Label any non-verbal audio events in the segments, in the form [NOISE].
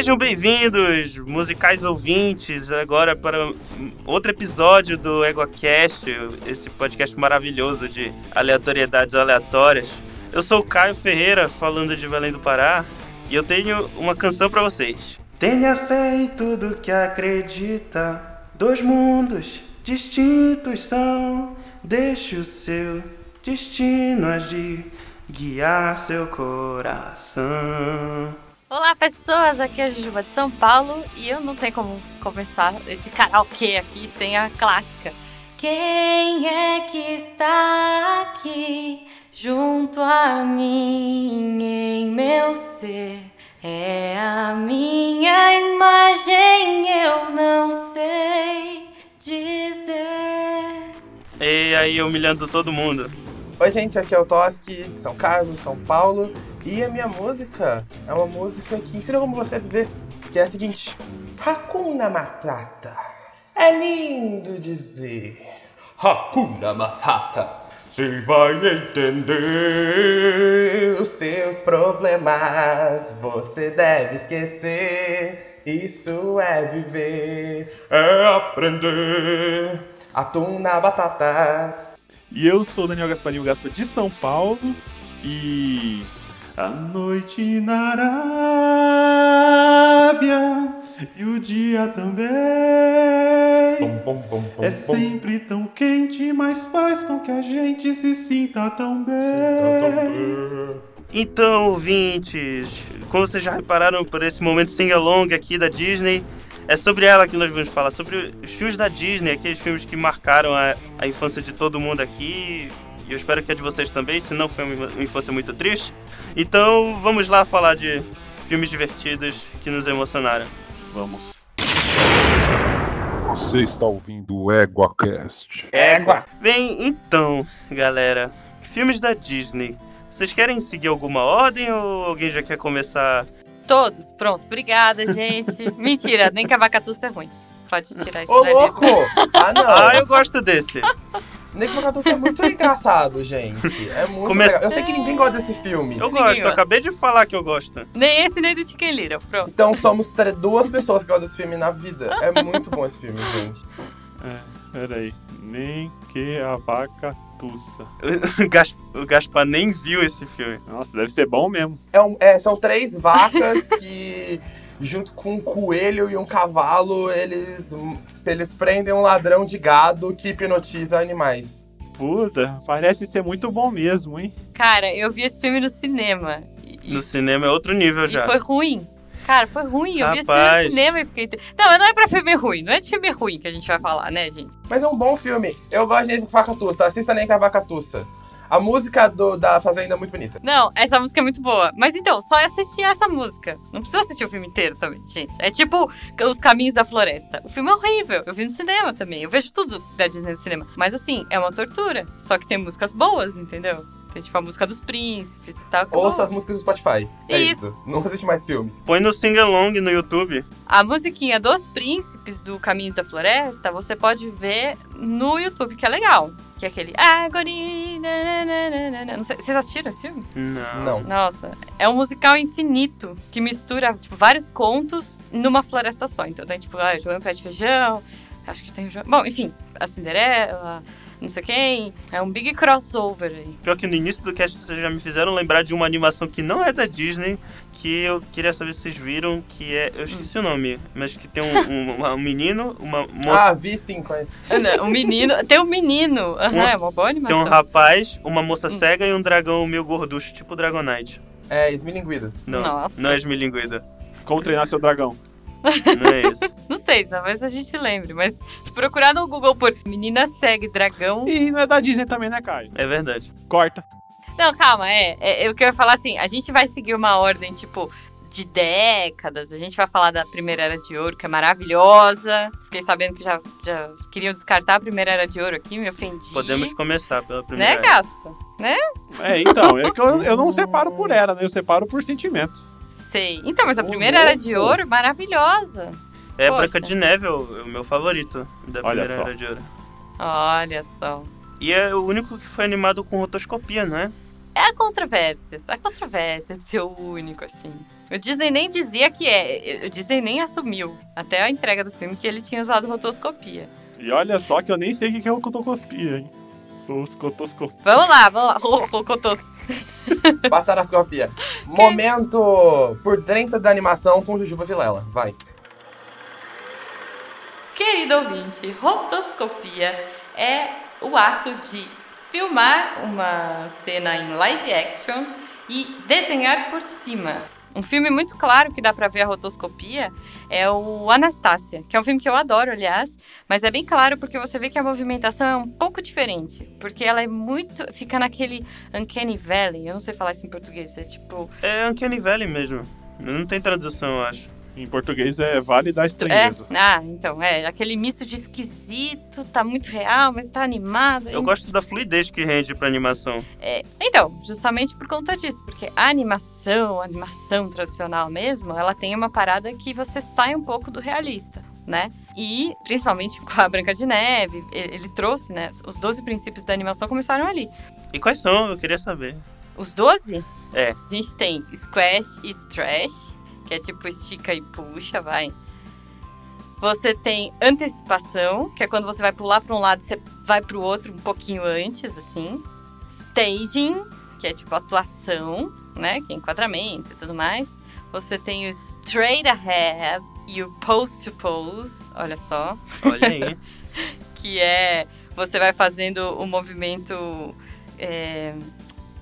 Sejam bem-vindos, musicais ouvintes, agora para outro episódio do EgoCast, esse podcast maravilhoso de aleatoriedades aleatórias. Eu sou o Caio Ferreira, falando de Belém do Pará, e eu tenho uma canção para vocês. Tenha fé em tudo que acredita, dois mundos distintos são, deixe o seu destino agir, guiar seu coração. Olá, pessoas! Aqui é a Jujuba de São Paulo e eu não tenho como começar esse karaokê aqui sem a clássica. Quem é que está aqui junto a mim em meu ser? É a minha imagem, eu não sei dizer. E aí, humilhando todo mundo. Oi, gente, aqui é o Toski, de São Carlos, São Paulo. E a minha música é uma música que ensina como você viver, que é a seguinte: Hakuna Matata. É lindo dizer Hakuna Matata. Você vai entender os seus problemas, você deve esquecer. Isso é viver, é aprender. Atuna batata. E eu sou o Daniel Gasparinho Gaspa de São Paulo e a noite na Arábia e o dia também. Bom, bom, bom, bom, é sempre tão quente, mas faz com que a gente se sinta tão bem. Então, ouvintes, como vocês já repararam por esse momento sing-along aqui da Disney, é sobre ela que nós vamos falar, sobre os filmes da Disney, aqueles filmes que marcaram a, a infância de todo mundo aqui, e eu espero que a de vocês também, senão foi uma infância muito triste. Então, vamos lá falar de filmes divertidos que nos emocionaram. Vamos. Você está ouvindo o EguaCast. Égua. Bem, então, galera, filmes da Disney. Vocês querem seguir alguma ordem ou alguém já quer começar? Todos, pronto. Obrigada, gente. [LAUGHS] Mentira, nem que a vacatuça é ruim. Pode tirar isso Ô, louco! [LAUGHS] Ah, não. Ah, eu gosto desse. Nick Vacatuça é muito engraçado, gente. É muito Come-. Eu sei que ninguém gosta desse filme. Eu Ninguém gosto, eu acabei de falar que eu gosto. Nem esse, nem do Little. Pronto. Então somos duas pessoas que gostam desse filme na vida. É [LAUGHS] muito bom esse filme, gente. É, peraí. Nem que a vaca tussa. [LAUGHS] O Gas- O Gaspar nem viu esse filme. Nossa, deve ser bom mesmo. É um- é, são três vacas que, junto com um coelho e um cavalo, eles, eles prendem um ladrão de gado que hipnotiza animais. Puta, parece ser muito bom mesmo, hein? Cara, eu vi esse filme no cinema. E, No cinema é outro nível e já. foi ruim. Cara, foi ruim. Eu vi esse filme Rapaz. no cinema e fiquei. Não, mas não é pra filme ruim. Não é de filme ruim que a gente vai falar, né, gente? Mas é um bom filme. Eu gosto de Nick Vacatuça. Assista Nem com a Vacatuça. A música do, da Fazenda é muito bonita. Não, essa música é muito boa. Mas então, só assistir essa música. Não precisa assistir o filme inteiro também, gente. É tipo Os Caminhos da Floresta. O filme é horrível. Eu vi no cinema também. Eu vejo tudo da Disney no cinema. Mas assim, é uma tortura. Só que tem músicas boas, entendeu? Tem tipo a música dos príncipes e tal. Ouça as músicas do Spotify. É Isso. isso. Não assiste mais filme. Põe no sing-along no YouTube. A musiquinha dos príncipes do Caminhos da Floresta, você pode ver no YouTube, que é legal. Que é aquele. Não sei, vocês assistiram esse filme? Não. Não. Nossa, é um musical infinito que mistura tipo, vários contos numa floresta só. Então tem tipo, ah, João Pé de Feijão, acho que tem o João. Bom, enfim, a Cinderela, não sei quem. É um big crossover aí. Pior que no início do cast vocês já me fizeram lembrar de uma animação que não é da Disney, que eu queria saber se vocês viram, que é. Eu esqueci o nome, mas que tem um, [LAUGHS] um- uma- um menino, uma moça. Ah, vi sim, conheço. Não, um menino. Tem um menino. Aham, Um- é uma boa tem animação. um rapaz, uma moça cega e um dragão meio gorducho, tipo Dragonite. É, Esmilinguida. Não, Nossa. não é esmilinguida. Como treinar seu dragão. Não é isso. Não sei, talvez a gente lembre, mas se procurar no Google por menina segue dragão. E não é da Disney também, né, Caio? É verdade. Corta. Não, calma, é, é. Eu quero falar assim: a gente vai seguir uma ordem, tipo, de décadas. A gente vai falar da Primeira Era de Ouro, que é maravilhosa. Fiquei sabendo que já, já queriam descartar a Primeira Era de Ouro aqui, me ofendi. Podemos começar pela Né, primeira. Gaspa? Né? É, então, é que eu, eu não separo por era, né? Eu separo por sentimento. Sei. Então, mas a Primeira Era de. Ouro, maravilhosa. É Poxa. Branca de Neve, é o, é o meu favorito da Olha primeira só. era de ouro. Olha só. E é o único que foi animado com rotoscopia, não é? há controvérsias. Há controvérsias ser o único, assim. O Disney nem dizia que é. O Disney nem assumiu, até a entrega do filme, que ele tinha usado rotoscopia. E olha só que eu nem sei o que é o cotoscopia, hein? Os cotoscopia. Vamos lá, vamos lá. Ro- ro- Cotos. Batarascopia. [LAUGHS] Momento por dentro da animação com Jujuba Vilela. Vai. Querido ouvinte, rotoscopia é o ato de filmar uma cena em live action e desenhar por cima. Um filme muito claro que dá pra ver a rotoscopia é o Anastácia, que é um filme que eu adoro, aliás, mas é bem claro porque você vê que a movimentação é um pouco diferente, porque ela é muito, fica naquele uncanny valley, eu não sei falar isso em português, é tipo É Uncanny Valley mesmo. Não tem tradução, eu acho. Em português é Vale da É, Estranheza. ah, então, é, aquele misto de esquisito, tá muito real, mas tá animado. Eu gosto da fluidez que rende pra animação. É, então, justamente por conta disso, porque a animação, a animação tradicional mesmo, ela tem uma parada que você sai um pouco do realista, né? E, principalmente com a Branca de Neve, ele, ele trouxe, né? Os 12 princípios da animação começaram ali. E quais são? Eu queria saber. Os 12? É. A gente tem squash e stretch, que é tipo estica e puxa, vai. Você tem antecipação, que é quando você vai pular para um lado, você vai para o outro um pouquinho antes, assim. Staging, que é tipo atuação, né? Que é enquadramento e tudo mais. Você tem o straight ahead e o pose to pose, olha só Olha aí. [LAUGHS] que é você vai fazendo o movimento. é,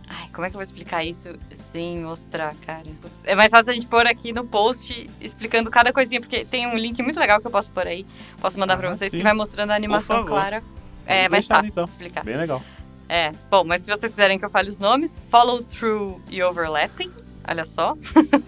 Ai, como é que eu vou explicar isso sem mostrar, cara? É mais fácil a gente pôr aqui no post explicando cada coisinha, porque tem um link muito legal que eu posso pôr aí. Posso mandar pra Ah, vocês sim. que vai mostrando a animação clara. É Vamos mais deixar, fácil então. explicar. Bem legal. É, bom, mas se vocês quiserem que eu fale os nomes, follow through e overlapping, olha só.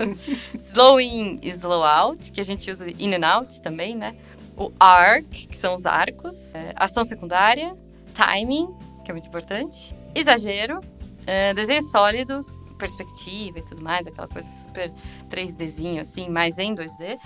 [LAUGHS] slow in e slow out, que a gente usa in and out também, né? O arc, que são os arcos. É, ação secundária. Timing, que é muito importante. Exagero. é, desenho sólido, perspectiva e tudo mais, aquela coisa super 3Dzinho, assim, mais em 2D.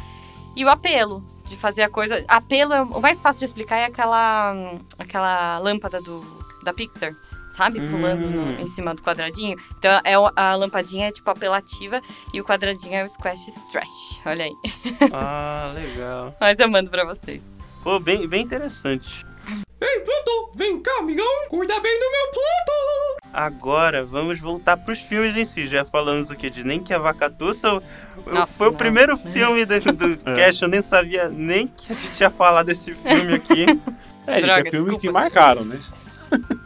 E o apelo, de fazer a coisa. Apelo, é, o mais fácil de explicar é aquela, aquela lâmpada do, da Pixar. Sabe? Pulando no- Hum. em cima do quadradinho. Então é a lampadinha é tipo apelativa e o quadradinho é o squash stretch. Olha aí. Ah, legal. [LAUGHS] Mas eu mando pra vocês. Pô, bem, bem interessante. Ei, Pluto, vem cá, amigão. Cuida bem do meu Pluto. Agora, vamos voltar pros filmes em si. Já falamos o que? De Nem que a Vacatuça. Nossa, Foi o não. primeiro filme do, do [LAUGHS] É. cast. Eu nem sabia nem que a gente ia falar desse filme aqui. É, gente, Droga, é filme desculpa. que marcaram, né?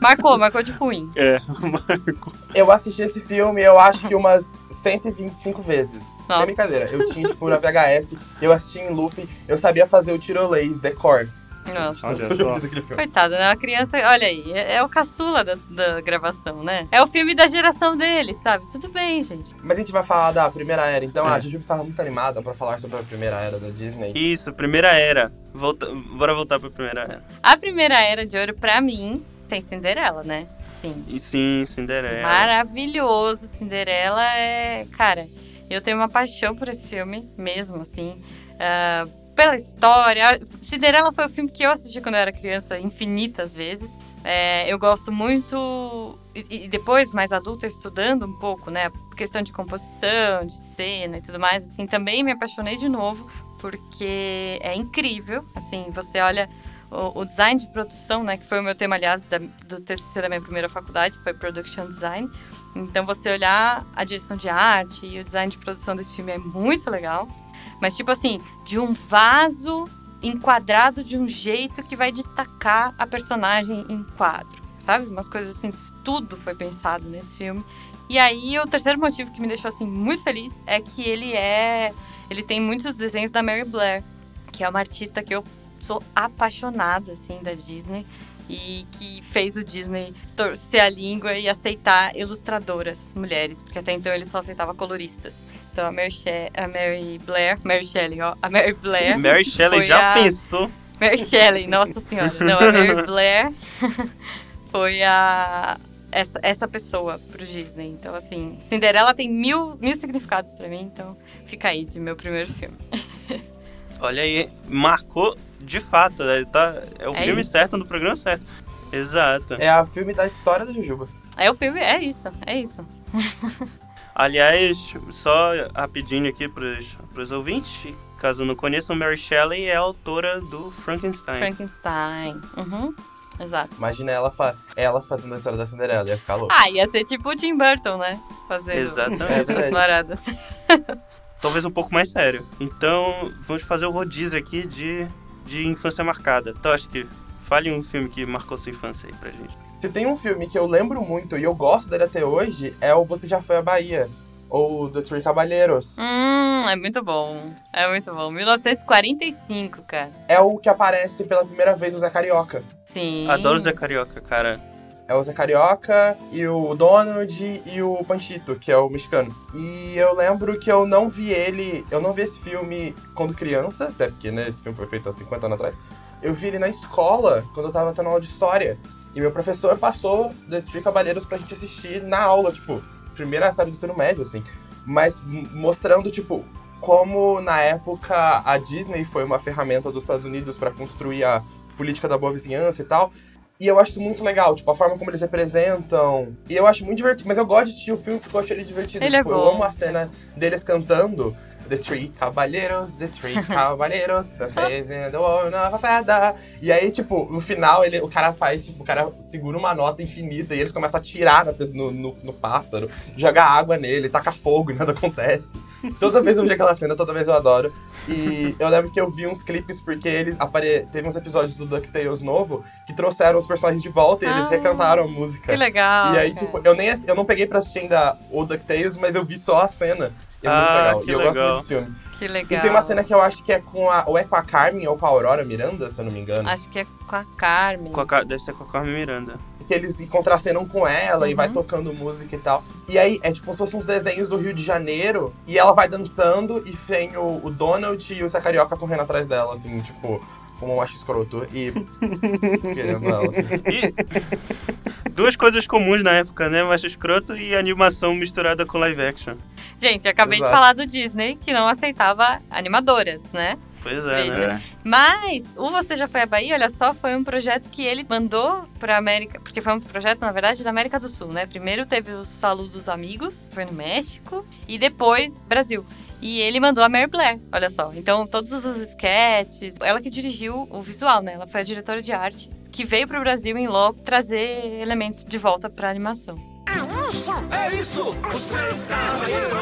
Marcou, marcou de ruim. [LAUGHS] É, marcou. Eu assisti esse filme, eu acho que umas 125 vezes. Nossa. Sem brincadeira. Eu tinha, tipo, na VHS, eu assisti em loop, eu sabia fazer o tirolês, decor. Nossa. Olha só. Coitada, né? A criança, olha aí, é, é o caçula da, da gravação, né? É o filme da geração dele, sabe? Tudo bem, gente. Mas a gente vai falar da primeira era, então É. a Juju estava muito animada pra falar sobre a primeira era da Disney. Isso, primeira era. Volta, bora voltar pra primeira era. A primeira era de ouro, pra mim, tem Cinderela, né? Sim. E sim, Cinderela. Maravilhoso. Cinderela é. Cara, eu tenho uma paixão por esse filme, mesmo, assim. ah, pela história. Cinderela foi o filme que eu assisti quando eu era criança infinitas vezes. É, eu gosto muito. E, e depois, mais adulta, estudando um pouco, né? Questão de composição, de cena e tudo mais, assim, também me apaixonei de novo, porque é incrível. Assim, você olha o, o design de produção, né? Que foi o meu tema, aliás, da- do TCC da minha primeira faculdade, foi Production Design. Então, você olhar a direção de arte e o design de produção desse filme é muito legal. Mas, tipo assim, de um vaso enquadrado de um jeito que vai destacar a personagem em quadro, sabe? Umas coisas assim, tudo foi pensado nesse filme. E aí, o terceiro motivo que me deixou, assim, muito feliz é que ele é... Ele tem muitos desenhos da Mary Blair, que é uma artista que eu sou apaixonada, assim, da Disney. E que fez o Disney torcer a língua e aceitar ilustradoras mulheres, porque até então ele só aceitava coloristas. Então a Mary, She a Mary Blair, Mary Shelley, ó, a Mary Blair, [LAUGHS] Mary Shelley já a- pensou. Mary Shelley, nossa senhora, não, a Mary [LAUGHS] Blair [LAUGHS] foi a essa, essa pessoa pro Disney. Então assim, Cinderela tem mil, mil significados pra mim, então fica aí de meu primeiro filme. Olha aí, marcou de fato. né? Tá, é o É filme isso. certo no programa certo. Exato. É a filme da história da Jujuba. Aí o filme é isso, é isso. Aliás, só rapidinho aqui pros, pros ouvintes, caso não conheçam, Mary Shelley é a autora do Frankenstein. Frankenstein. Uhum. Exato. Imagina ela, fa ela fazendo a história da Cinderela, ia ficar louco. Ah, ia ser tipo o Tim Burton, né? Fazendo Exatamente. [LAUGHS] As paradas. [LAUGHS] Talvez um pouco mais sério. Então, vamos fazer o rodízio aqui de, de infância marcada. Toski, fale um filme que marcou sua infância aí pra gente. Se tem um filme que eu lembro muito e eu gosto dele até hoje, é o Você Já Foi à Bahia. Ou The Three Caballeros. Hum, é muito bom. É muito bom. 1945, cara. É o que aparece pela primeira vez o Zé Carioca. Sim. Adoro Zé Carioca, cara. É o Zé Carioca e o Donald e o Panchito, que é o mexicano. E eu lembro que eu não vi ele. Eu não vi esse filme quando criança, até porque né, esse filme foi feito há 50 anos atrás. Eu vi ele na escola, quando eu tava tendo aula de história. E meu professor passou The Three Caballeiros pra gente assistir na aula, tipo, primeira série do ensino médio, assim. Mas mostrando, tipo, como na época a Disney foi uma ferramenta dos Estados Unidos pra construir a política da boa vizinhança e tal. E eu acho isso muito legal, tipo, a forma como eles representam. E eu acho muito divertido. Mas eu gosto de assistir o filme porque eu acho ele divertido. Ele é tipo, eu bom. amo a cena deles cantando The Three Caballeros, The Three Caballeros, the face the one of a feather. E aí, tipo, no final, ele, o cara faz, tipo, o cara segura uma nota infinita e eles começam a pe- no, no, no pássaro, jogar água nele, taca fogo e [LAUGHS] nada acontece. Toda vez eu vejo aquela cena, toda vez eu adoro. E eu lembro que eu vi uns clipes porque eles apare... teve uns episódios do DuckTales novo que trouxeram os personagens de volta e eles Ah, recantaram a música. Que legal. E aí, cara. tipo, eu nem eu não peguei pra assistir ainda o DuckTales, mas eu vi só a cena. E é muito Ah, legal. que E eu gosto legal. muito desse filme. Que legal. E tem uma cena que eu acho que é com a. Ou é com a Carmen ou com a Aurora Miranda, se eu não me engano. Acho que é com a Carmen. Com a deve ser com a Carmen Miranda. Que eles contracenam com ela e Uhum. vai tocando música e tal. E aí é tipo como se fossem uns desenhos do Rio de Janeiro. E ela vai dançando e vem o, o Donald e o Zé Carioca correndo atrás dela, assim, tipo, como eu acho escroto. E. [LAUGHS] querendo ela, assim. E duas coisas comuns na época, né? Macho escroto e animação misturada com live action. Gente, acabei Exato. de falar do Disney, que não aceitava animadoras, né? Pois é, Veja. né? Mas o Você Já Foi à Bahia, olha só, foi um projeto que ele mandou pra América, porque foi um projeto, na verdade, da América do Sul, né? Primeiro teve o Saludos Amigos, foi no México, e depois Brasil. E ele mandou a Mary Blair, olha só. Então, todos os sketches, ela que dirigiu o visual, né? Ela foi a diretora de arte, que veio pro Brasil em logo trazer elementos de volta pra animação. É isso! Os três cavaleiros!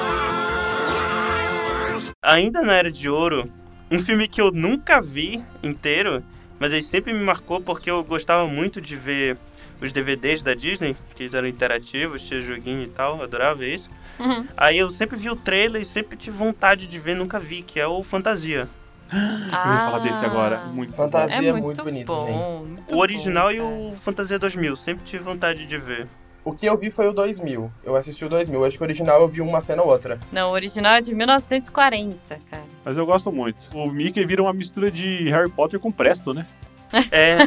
Ainda na Era de Ouro, um filme que eu nunca vi inteiro, mas ele sempre me marcou porque eu gostava muito de ver os DVDs da Disney, que eles eram interativos, tinha joguinho e tal, eu adorava isso. Uhum. Aí eu sempre vi o trailer e sempre tive vontade de ver, nunca vi, que é o Fantasia. Eu ia falar desse agora. Muito bom. Fantasia. É Fazia muito, muito bonito, bom, muito O original bom, e o Fantasia 2000, sempre tive vontade de ver. O que eu vi foi o 2000. Eu assisti o 2000. Acho que o original eu vi uma cena ou outra. Não, o original é de 1940, cara. Mas eu gosto muito. O Mickey vira uma mistura de Harry Potter com Presto, né? [LAUGHS] É,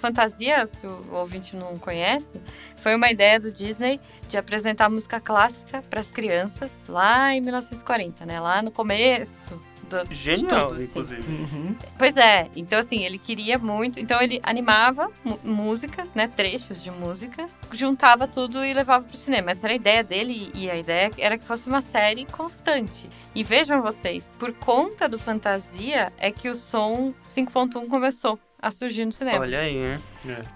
Fantasia, se o ouvinte não conhece, foi uma ideia do Disney de apresentar música clássica para as crianças lá em 1940, né? Lá no começo do, de genial, tudo, assim. inclusive. Pois é, então assim, ele queria muito, então ele animava músicas, né, trechos de músicas, juntava tudo e levava pro cinema. Essa era a ideia dele e a ideia era que fosse uma série constante. E vejam vocês, por conta do Fantasia é que o som 5.1 começou a surgir no cinema. Olha aí, né?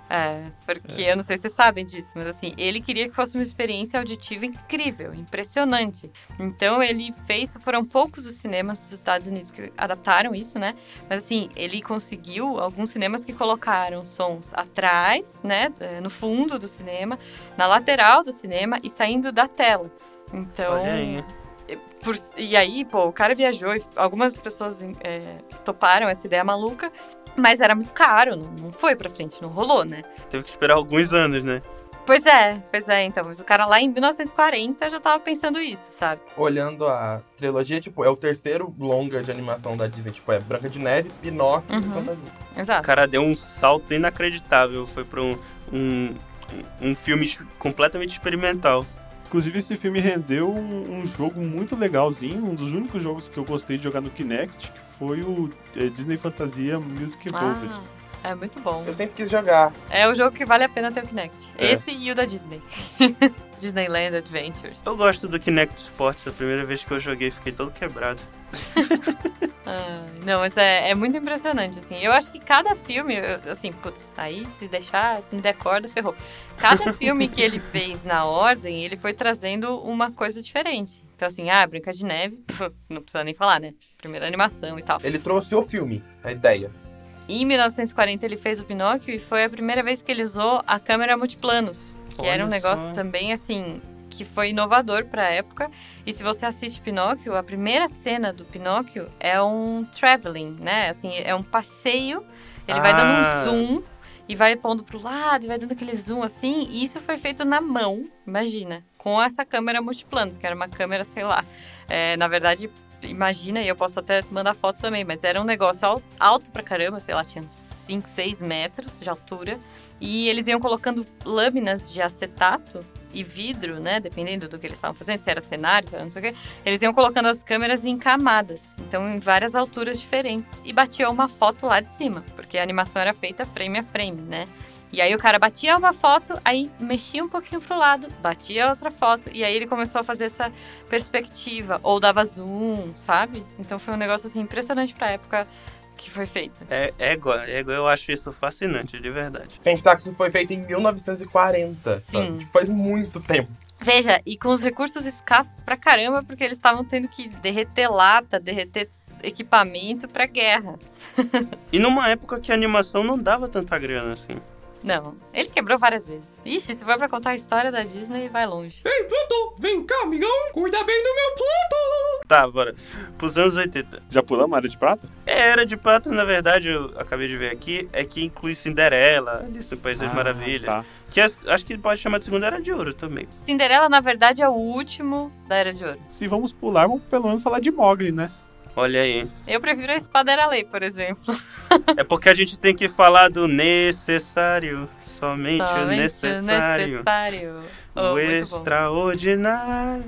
É, porque eu não sei se vocês sabem disso, mas assim, ele queria que fosse uma experiência auditiva incrível, impressionante. Então ele fez, foram poucos os cinemas dos Estados Unidos que adaptaram isso, né? Mas assim, ele conseguiu alguns cinemas que colocaram sons atrás, né, eh, no fundo do cinema, na lateral do cinema e saindo da tela. Então, Olha aí. por- e aí, pô, o cara viajou e algumas pessoas é, toparam essa ideia maluca, mas era muito caro, não, não foi pra frente, não rolou, né? Teve que esperar alguns anos, né? Pois é, pois é, então. Mas o cara lá em 1940 já tava pensando isso, sabe? Olhando a trilogia, tipo, é o terceiro longa de animação da Disney. Tipo, é Branca de Neve, Pinóquio Uhum. e Fantasia. O Exato. cara deu um salto inacreditável. Foi pra um, um, um filme completamente experimental. Inclusive, esse filme rendeu um, um jogo muito legalzinho, um dos únicos jogos que eu gostei de jogar no Kinect, que foi o eh, Disney Fantasia Music Evolved. Ah, É muito bom. Eu sempre quis jogar. É o jogo que vale a pena ter o Kinect. É. Esse e o da Disney. [LAUGHS] Disneyland Adventures. Eu gosto do Kinect Sports. A primeira vez que eu joguei, fiquei todo quebrado. [LAUGHS] Ah, não, mas é, é muito impressionante, assim. Eu acho que cada filme, eu- assim, putz, aí se deixar, se me der corda, ferrou. Cada [LAUGHS] filme que ele fez na ordem, ele foi trazendo uma coisa diferente. Então, assim, ah, Branca de Neve, [LAUGHS] não precisa nem falar, né? Primeira animação e tal. Ele trouxe o filme, a ideia. Em 1940 ele fez o Pinóquio e foi a primeira vez que ele usou a câmera multiplanos, que era um Olha negócio só. também assim que foi inovador para a época. E se você assiste Pinóquio, a primeira cena do Pinóquio é um traveling, né? Assim, é um passeio. Ele vai dando Ah. um zoom e vai pondo pro lado e vai dando aquele zoom assim. E isso foi feito na mão, imagina, com essa câmera multiplanos, que era uma câmera, sei lá, é, na verdade imagina, e eu posso até mandar foto também, mas era um negócio al- alto pra caramba, sei lá, tinha uns 5, 6 metros de altura. E eles iam colocando lâminas de acetato e vidro, né? Dependendo do que eles estavam fazendo, se era cenário, se era não sei o quê. Eles iam colocando as câmeras em camadas, então em várias alturas diferentes. E batia uma foto lá de cima, porque a animação era feita frame a frame, né? E aí o cara batia uma foto, aí mexia um pouquinho pro lado, batia outra foto, e aí ele começou a fazer essa perspectiva, ou dava zoom, sabe? Então foi um negócio assim impressionante pra época que foi feito. É égua, égua, eu acho isso fascinante, de verdade. Pensar que isso foi feito em 1940. Sim. Tipo, faz muito tempo. Veja, e com os recursos escassos pra caramba, porque eles estavam tendo que derreter lata, derreter equipamento pra guerra. [LAUGHS] E numa época que a animação não dava tanta grana assim. Não, ele quebrou várias vezes. Ixi, se for pra contar a história da Disney, vai longe. Ei, Pluto, vem cá, amigão. Cuida bem do meu Pluto. Tá, bora. Pros anos 80. Já pulamos a área de prata? É, Era de Prata, na verdade, eu acabei de ver aqui, é que inclui Cinderela, Alice no País das Ah, Maravilhas. Tá. Que acho que pode chamar de Segunda Era de Ouro também. Cinderela, na verdade, é o último da Era de Ouro. Se vamos pular, vamos pelo menos falar de Mogli, né? Olha aí. Eu prefiro a Espada Era Lei, por exemplo. É porque a gente tem que falar do necessário. Somente, o Somente necessário. necessário. Oh, o muito bom. extraordinário.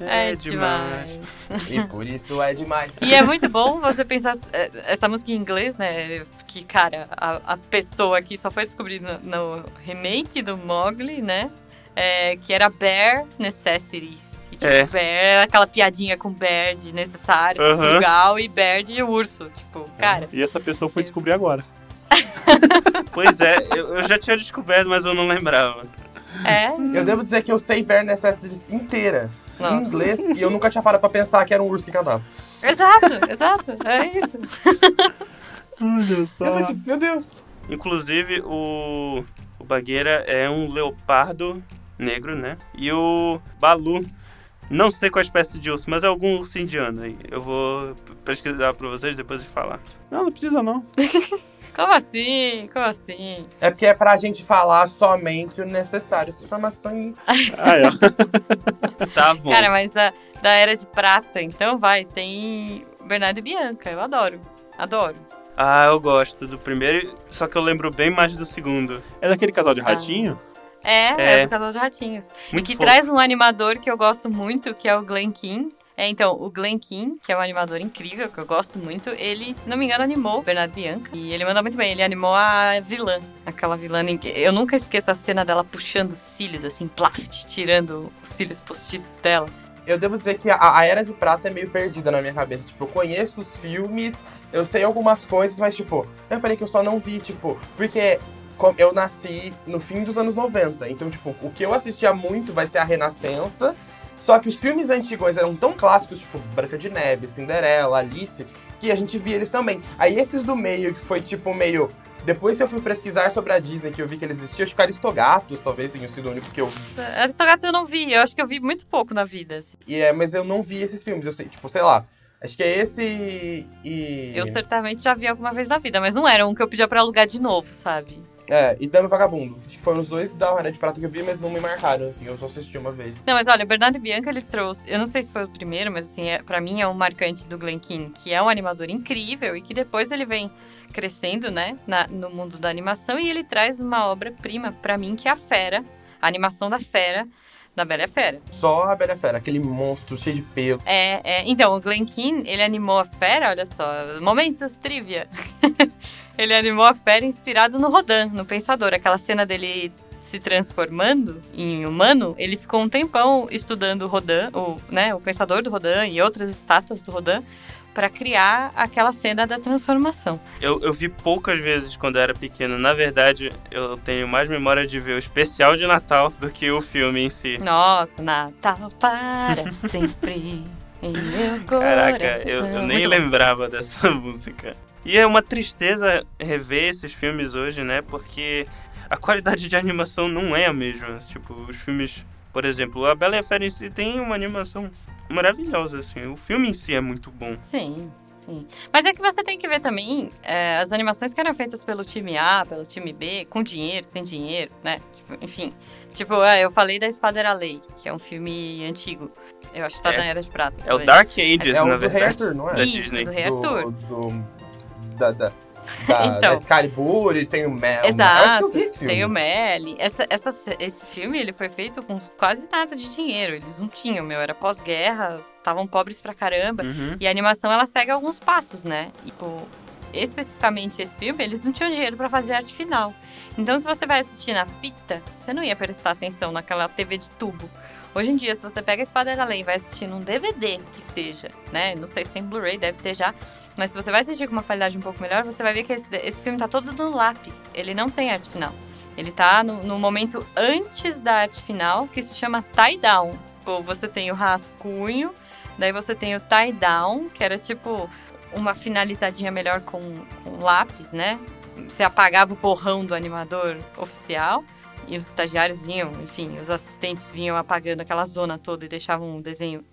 É, É demais. demais. E por isso é demais. E é muito bom você pensar é, essa música em inglês, né? Que, cara, a, a pessoa aqui só foi descobrir no, no remake do Mowgli, né? É, que era Bear Necessities. E, tipo, É. Bear aquela piadinha com Bear de necessário, Aham. frugal, e Bear de urso. Tipo, cara, E essa pessoa foi descobrir agora. [LAUGHS] Pois é, eu, eu já tinha descoberto, mas eu não lembrava. é. Eu devo dizer que eu sei Bare Necessities inteira. Nossa. Em inglês, e eu nunca tinha parado pra pensar que era um urso que cantava. Exato, exato. É isso. Olha Eu só. tô tipo, meu Deus. Inclusive, o, o Bagueira é um leopardo negro, né? E o Balu, não sei qual espécie de urso, mas é algum urso indiano aí. Eu vou pesquisar pra vocês depois de falar. Não, não precisa não. [LAUGHS] Como assim? Como assim? É porque é pra gente falar somente o necessário. Essa informação aí. [LAUGHS] Ah, é. [LAUGHS] Tá bom. Cara, mas da, da Era de Prata, então vai, tem Bernardo e Bianca. Eu adoro. Adoro. Ah, eu gosto do primeiro, só que eu lembro bem mais do segundo. É daquele casal de ratinho? É, é, É. do Casal de Ratinhos. Muito e que fofo. traz um animador que eu gosto muito, que é o Glen King. É, então, o Glen King, que é um animador incrível, que eu gosto muito, ele, se não me engano, animou Bernardo Bianca. E ele mandou muito bem, ele animou a vilã. Aquela vilã. em que- Eu nunca esqueço a cena dela puxando os cílios, assim, plaft, tirando os cílios postiços dela. Eu devo dizer que a, a Era de Prata é meio perdida na minha cabeça. Tipo, eu conheço os filmes, eu sei algumas coisas, mas, tipo, eu falei que eu só não vi, tipo, porque eu nasci no fim dos anos 90. Então, tipo, o que eu assistia muito vai ser a Renascença. Só que os filmes antigos eram tão clássicos, tipo Branca de Neve, Cinderela, Alice, que a gente via eles também. Aí esses do meio, que foi tipo meio. Depois que eu fui pesquisar sobre a Disney, que eu vi que eles existiam, acho que Aristogatos talvez tenham sido o único que eu vi. Aristogatos eu não vi, eu acho que eu vi muito pouco na vida. assim. E é, mas eu não vi esses filmes, eu sei, tipo, sei lá. Acho que é esse e. Eu certamente já vi alguma vez na vida, mas não era um que eu pedia pra alugar de novo, sabe? É, e Dama e Vagabundo. Acho que foram os dois da Hora de Prata que eu vi, mas não me marcaram, assim, eu só assisti uma vez. Não, mas olha, o Bernardo Bianca, ele trouxe... Eu não sei se foi o primeiro, mas assim, é, pra mim é um marcante do Glen Keane, que é um animador incrível e que depois ele vem crescendo, né, na- no mundo da animação e ele traz uma obra-prima pra mim, que é a Fera, a animação da Fera, da Bela e a Fera. Só a Bela a Fera, aquele monstro cheio de pelo. É, é, então, o Glen Keane, ele animou a fera, olha só, momentos trivia. [LAUGHS] ele animou a fera inspirado no Rodin, no Pensador. Aquela cena dele se transformando em humano, ele ficou um tempão estudando o Rodin, o, né, o Pensador do Rodin e outras estátuas do Rodin, para criar aquela cena da transformação. Eu, eu vi poucas vezes quando eu era pequeno. Na verdade, eu tenho mais memória de ver o especial de Natal do que o filme em si. Nossa, Natal para [LAUGHS] sempre em meu coração. Caraca, eu, eu nem lembrava dessa [LAUGHS] música. E é uma tristeza rever esses filmes hoje, né? Porque a qualidade de animação não é a mesma. Tipo, os filmes, por exemplo, a Bela e a Fera em si tem uma animação maravilhosa, assim. O filme em si é muito bom. Sim, sim. Mas é que você tem que ver também é, as animações que eram feitas pelo time A, pelo time B, com dinheiro, sem dinheiro, né? Tipo, enfim. Tipo, é, eu falei da Espada era Lei, que é um filme antigo. Eu acho que tá É. na Era de Prata. É o. Dark Ages, É o na do Rei verdade. Arthur, não é? da Isso, Disney. do Rei Arthur. Do, do- da, da, da, [LAUGHS] Então. da Excalibur e tem o Mel. Acho que Exato, eu vi esse filme. tem o Melly. Essa, essa, esse filme ele foi feito com quase nada de dinheiro. Eles não tinham, meu. Era pós-guerra, estavam pobres pra caramba. Uhum. E a animação ela segue alguns passos, né? E, tipo, especificamente esse filme, eles não tinham dinheiro pra fazer arte final. Então, se você vai assistir na fita, você não ia prestar atenção naquela TV de tubo. Hoje em dia, se você pega a Espada era Lei e vai assistir num DVD que seja, né? Não sei se tem Blu-ray, deve ter já. Mas se você vai assistir com uma qualidade um pouco melhor, você vai ver que esse, esse filme tá todo no lápis. Ele não tem arte final. Ele tá no, no momento antes da arte final, que se chama tie-down. Você tem o rascunho, daí você tem o tie-down, que era tipo uma finalizadinha melhor com, com lápis, né? Você apagava o borrão do animador oficial e os estagiários vinham, enfim, os assistentes vinham apagando aquela zona toda e deixavam um desenho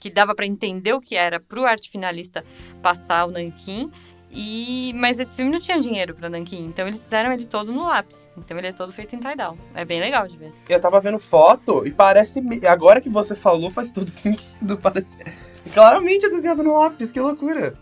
que dava para entender o que era pro arte finalista passar o nanquim. E, mas esse filme não tinha dinheiro para nanquim, então eles fizeram ele todo no lápis. Então ele é todo feito em tie-down. É bem legal de ver. Eu tava vendo foto e parece. Agora que você falou, faz todo [LAUGHS] sentido. Parece. Claramente é desenhado no lápis, que loucura.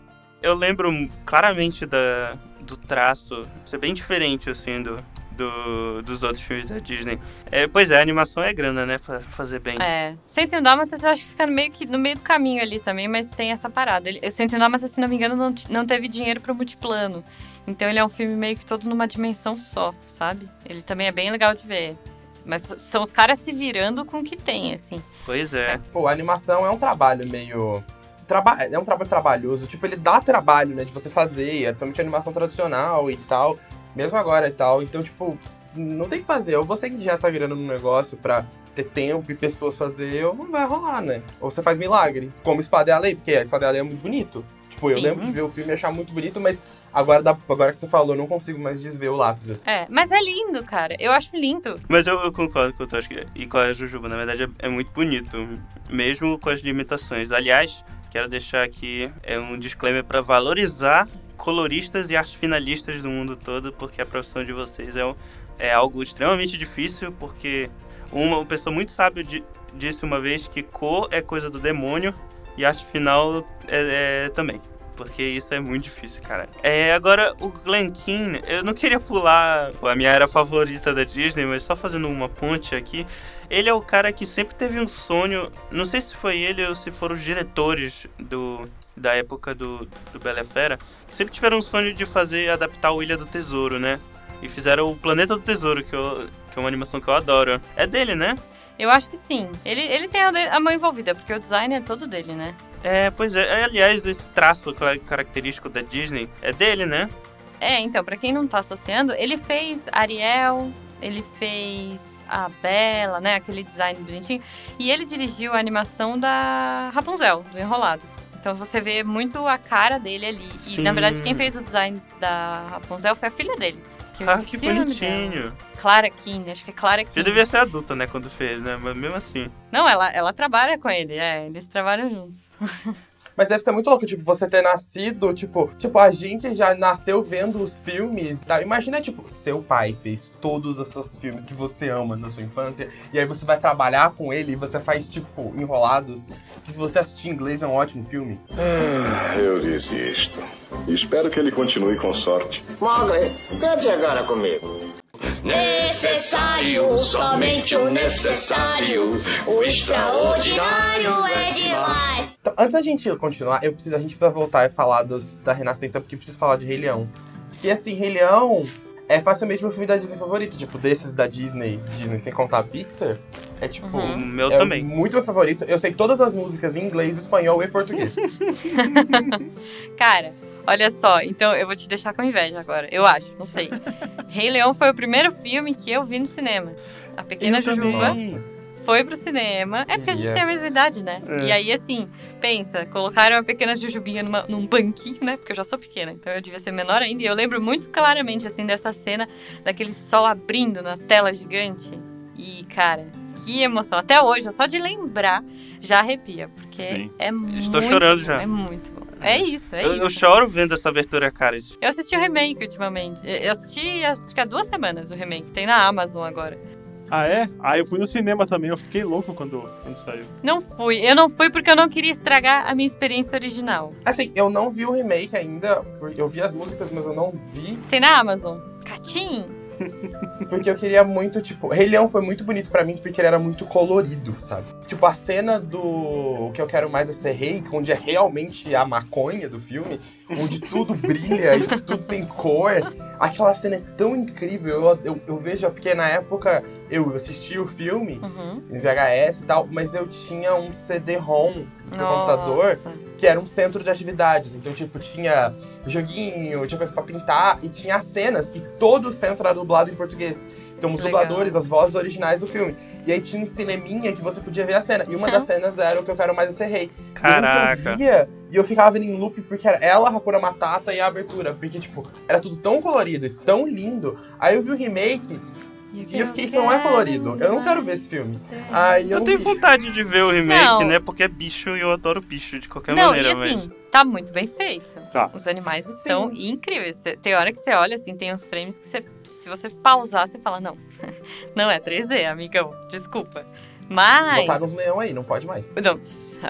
Eu lembro claramente da, do traço ser bem diferente, assim, do, do- dos outros filmes da Disney. É, pois é, a animação é grana, né? Pra fazer bem. É. 101 Dálmatas eu acho que fica no meio, que, no meio do caminho ali também, mas tem essa parada. Ele, 101 Dálmatas, se não me engano, não, não teve dinheiro pro multiplano. Então ele é um filme meio que todo numa dimensão só, sabe? Ele também é bem legal de ver. Mas são os caras se virando com o que tem, assim. Pois é. Pô, a animação é um trabalho meio. Traba... É um trabalho trabalhoso. Tipo, ele dá trabalho, né? De você fazer. É totalmente animação tradicional e tal. Mesmo agora e tal. Então, tipo, não tem que fazer. Ou você injeta grana no negócio pra ter tempo e pessoas fazer, ou não vai rolar, né? Ou você faz milagre. Como Espada e a Lei, porque a Espada e a Lei é muito bonito. Tipo, eu Sim. lembro de ver o filme e achar muito bonito, mas agora, dá- agora que você falou, eu não consigo mais desver o lápis. Assim. É, mas é lindo, cara. Eu acho lindo. Mas eu, eu concordo com o Toshi e com a Jujuba. Na verdade, é, é muito bonito, mesmo com as limitações. Aliás, quero deixar aqui é um disclaimer para valorizar coloristas e artes finalistas do mundo todo, porque a profissão de vocês é, é algo extremamente difícil, porque uma, uma pessoa muito sábia di- disse uma vez que cor é coisa do demônio e arte final é, é também. Porque isso é muito difícil, cara. É, agora, o Glen Keane, eu não queria pular a minha era favorita da Disney, mas só fazendo uma ponte aqui. Ele é o cara que sempre teve um sonho, não sei se foi ele ou se foram os diretores do, da época do, do Bela Fera, que sempre tiveram um sonho de fazer, adaptar o Ilha do Tesouro, né? E fizeram o Planeta do Tesouro, que, eu, que é uma animação que eu adoro. É dele, né? Eu acho que sim. Ele, ele tem a, mão envolvida, porque o design é todo dele, né? É, pois é. É, Aliás, esse traço característico da Disney é dele, né? É, então, pra quem não tá associando, ele fez Ariel, ele fez a Bela, né? Aquele design bonitinho. E ele dirigiu a animação da Rapunzel, do Enrolados. Então você vê muito a cara dele ali. E na Sim. verdade, quem fez o design da Rapunzel foi a filha dele. Que Ah, que bonitinho. Clara Keane, acho que é Clara Já Keane. devia ser adulta, né, quando fez, né? Mas mesmo assim. Não, ela, ela trabalha com ele, é, eles trabalham juntos. [LAUGHS] Mas deve ser muito louco, tipo, você ter nascido, tipo, tipo, a gente já nasceu vendo os filmes, tá? Imagina, tipo, seu pai fez todos esses filmes que você ama na sua infância, e aí você vai trabalhar com ele e você faz, tipo, enrolados, que se você assistir em inglês é um ótimo filme. Ah, eu desisto. Espero que ele continue com sorte. Mogli, cante agora comigo. Necessário, somente o necessário. O extraordinário é demais. Então, antes da gente continuar, eu preciso, a gente precisa voltar e falar dos- da Renascença, porque preciso falar de Rei Leão. Que assim, Rei Leão é facilmente meu filme da Disney favorito. Tipo, desses da Disney, Disney sem contar a Pixar, é tipo. Uhum. O meu é também. muito meu favorito. Eu sei todas as músicas em inglês, espanhol e português. [LAUGHS] [LAUGHS] Cara, olha só, então eu vou te deixar com inveja agora. Eu acho, não sei. [LAUGHS] Rei Leão foi o primeiro filme que eu vi no cinema. A Pequena Eu também. Jujuba foi pro cinema. É porque a gente Yeah. tem a mesma idade, né? É. E aí, assim, pensa, colocaram a pequena Jujubinha numa- num banquinho, né? Porque eu já sou pequena, então eu devia ser menor ainda. E eu lembro muito claramente, assim, dessa cena, daquele sol abrindo na tela gigante. E, cara, que emoção. Até hoje, só de lembrar, já arrepia. Porque Sim. é muito. Estou chorando já. É muito bom. É isso, é Eu, isso. eu choro vendo essa abertura, cara. Eu assisti o remake ultimamente. Eu assisti acho que há duas semanas o remake. Tem na Amazon agora. Ah, é? Ah, eu fui no cinema também, eu fiquei louco quando, quando saiu. Não fui. Eu não fui porque eu não queria estragar a minha experiência original. assim, eu não vi o remake ainda, eu vi as músicas, mas eu não vi. Tem na Amazon. Catim? [LAUGHS] Porque eu queria muito, tipo, Rei Leão foi muito bonito pra mim porque ele era muito colorido, sabe? Tipo, a cena do O que eu quero mais é ser rei, onde é realmente a maconha do filme, onde tudo brilha e tudo tem cor. Aquela cena é tão incrível. Eu, eu, eu vejo, porque na época eu assisti o filme Uhum. em VHS e tal, mas eu tinha um CD-ROM no computador que era um centro de atividades. Então, tipo, tinha joguinho, tinha coisa pra pintar e tinha as cenas. E todo o centro era dublado em português. Então, os Legal. dubladores, as vozes originais do filme. E aí tinha um cineminha que você podia ver a cena. E uma das cenas era o que eu quero mais é ser rei. Caraca. Eu via, e eu ficava vendo em loop porque era ela, Hakuna Matata e a abertura. Porque, tipo, era tudo tão colorido e tão lindo. Aí eu vi o remake e eu fiquei, isso não é colorido. Eu não quero ver esse filme. Aí eu, Eu não tenho vi. vontade de ver o remake, Não. né? Porque é bicho e eu adoro bicho de qualquer Não, maneira, e assim, mas. tá muito bem feito. Tá. Os animais estão incríveis. Tem hora que você olha, assim, tem uns frames que você, se você pausar, você fala, não, [LAUGHS] não é 3D, amigão, desculpa. Mas... Botaram uns leão aí, não pode mais. Não,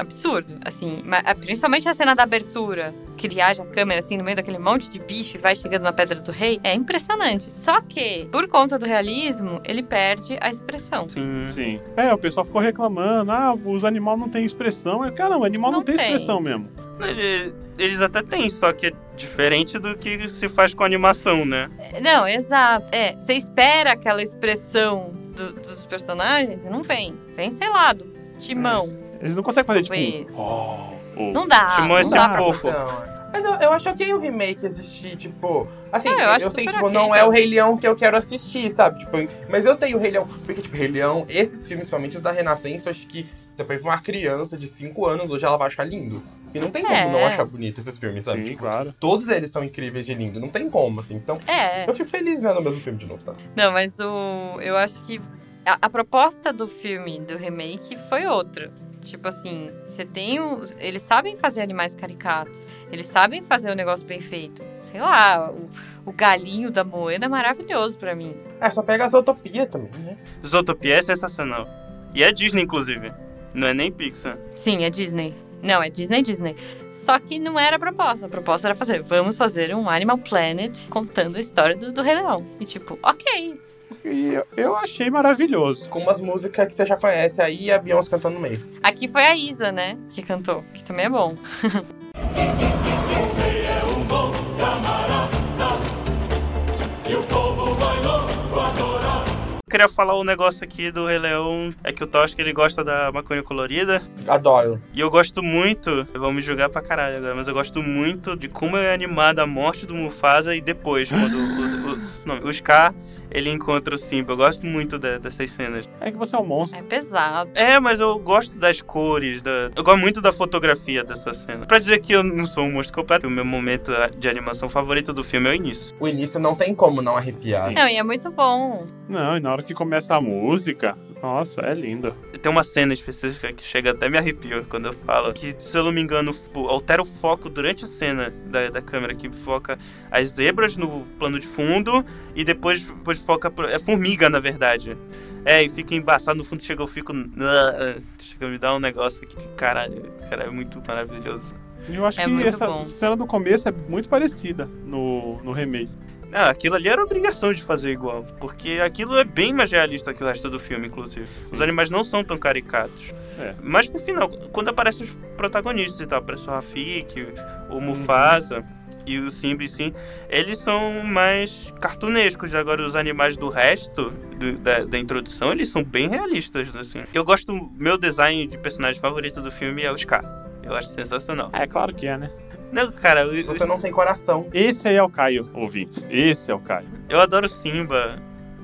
absurdo, assim, principalmente a cena da abertura, que viaja a câmera assim no meio daquele monte de bicho e vai chegando na Pedra do Rei, é impressionante. Só que, por conta do realismo, ele perde a expressão. Sim. Sim. É, o pessoal ficou reclamando, ah, os animais não têm expressão. Eu, Caramba, animal não, Não tem tem. expressão mesmo. Ele- Eles até têm, só que é diferente do que se faz com animação, né? Não, exato. É, você espera aquela expressão do- dos personagens e não vem. Vem, sei lá, do timão. Eles não conseguem fazer, Talvez. tipo, oh, oh. Não dá. Timão é não dá fofo. Não, mas eu, eu acho ok o remake existir, tipo. Assim, É, eu eu, acho sei, tipo, ok, não é sabe? o Rei Leão que eu quero assistir, sabe? Tipo, mas eu tenho o Rei Leão. Porque, tipo, Rei Leão, esses filmes, principalmente os da Renascença, eu acho que você põe pra uma criança de 5 anos, hoje ela vai achar lindo. E não tem como É. não achar bonito esses filmes, sabe? Sim, Tipo, claro. Todos eles são incríveis de lindo, não tem como, assim. Então, É. eu fico feliz vendo o mesmo filme de novo, tá? Não, mas o. Eu acho que a, a proposta do filme, do remake, foi outra. Tipo assim, você tem o. Eles sabem fazer animais caricatos. Eles sabem fazer o negócio bem feito. Sei lá, o, o galinho da Moena é maravilhoso pra mim. É, só pega as Utopia também, né? Zootopia é sensacional. E é Disney, inclusive. Não é nem Pixar. Sim, é Disney. Não, é Disney, Disney. Só que não era a proposta. A proposta era fazer, vamos fazer um Animal Planet contando a história do, do Rei Leão. E tipo, ok. E eu, achei maravilhoso. Com umas músicas que você já conhece aí e a Beyoncé cantando no meio. Aqui foi a Isa, né, que cantou, que também é bom. Queria falar um negócio aqui do Rei Leão. É que o Tosh, ele gosta da maconha colorida. Adoro. E eu gosto muito, vão me julgar pra caralho agora, mas eu gosto muito de como é animada a morte do Mufasa e depois, quando o, o, o, não, o Scar, ele encontra o Simba. Eu gosto muito de- dessas cenas. É que você é um monstro. É pesado. É, mas eu gosto das cores, da... eu gosto muito da fotografia dessa cena. Pra dizer que eu não sou um monstro completo, o meu momento de animação favorito do filme é o início. O início não tem como não arrepiar. Sim. Não, e é muito bom. Não, e na hora que começa a música, nossa, é lindo. Tem uma cena específica que chega até me arrepio quando eu falo. Que, se eu não me engano, altera o foco durante a cena da, da câmera, que foca as zebras no plano de fundo e depois, depois foca. É formiga, na verdade. É, e fica embaçado no fundo, chega, eu fico. Chega a me dar um negócio aqui que, caralho, cara, é muito maravilhoso. E eu acho É que essa bom. cena do começo é muito parecida no, no remake. Ah, aquilo ali era obrigação de fazer igual. Porque aquilo é bem mais realista que o resto do filme, inclusive. Sim. Os animais não são tão caricatos. É. Mas pro final, quando aparecem os protagonistas e tal, aparece o Rafik, o Mufasa e o Simba sim, eles são mais cartunescos. Agora, os animais do resto do- da, da introdução, eles são bem realistas, assim. Eu gosto, meu design de personagem favorito do filme é o Scar. Eu acho sensacional. É claro que é, né? Não, cara, eu, Você não tem coração. Esse aí é o Caio, ouvintes. Esse é o Caio. eu adoro Simba.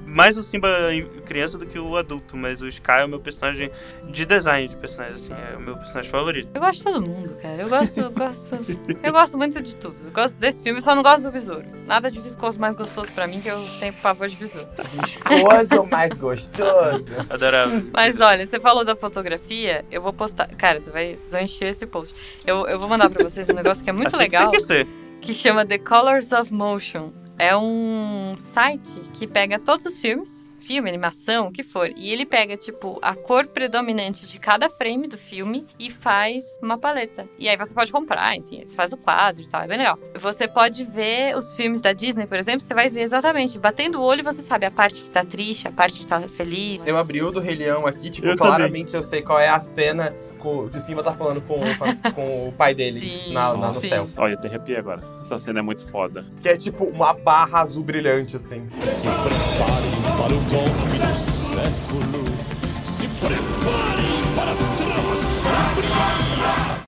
Mais o Simba em criança do que o adulto, mas o Scar é o meu personagem de design de personagem, assim, é o meu personagem favorito. Eu gosto de todo mundo, cara. Eu gosto, eu gosto. Eu gosto muito de tudo. Eu gosto desse filme, só não gosto do besouro. Nada de viscoso mais gostoso pra mim, que eu tenho pavor de besouro. Viscoso mais gostoso. Adorava. Mas olha, você falou da fotografia, eu vou postar. Cara, você vai, vocês vão encher esse post. Eu, eu vou mandar pra vocês um negócio que é muito Assim legal, Que tem que ser. que chama The Colors of Motion. É um site que pega todos os filmes, filme, animação, o que for, e ele pega, tipo, a cor predominante de cada frame do filme e faz uma paleta. E aí você pode comprar, enfim, você faz o quadro e tal, é bem legal. Você pode ver os filmes da Disney, por exemplo, você vai ver exatamente, batendo o olho você sabe a parte que tá triste, a parte que tá feliz. Eu abri o do Rei Leão aqui, tipo, Eu claramente eu sei qual é a cena co- que o Simba tá falando com, [LAUGHS] com o pai dele Sim, na, na- no sim. céu. Olha, até arrepiei agora. Essa cena é muito foda. Que é tipo uma barra azul brilhante, assim. Para o golpe do século. Se preparem para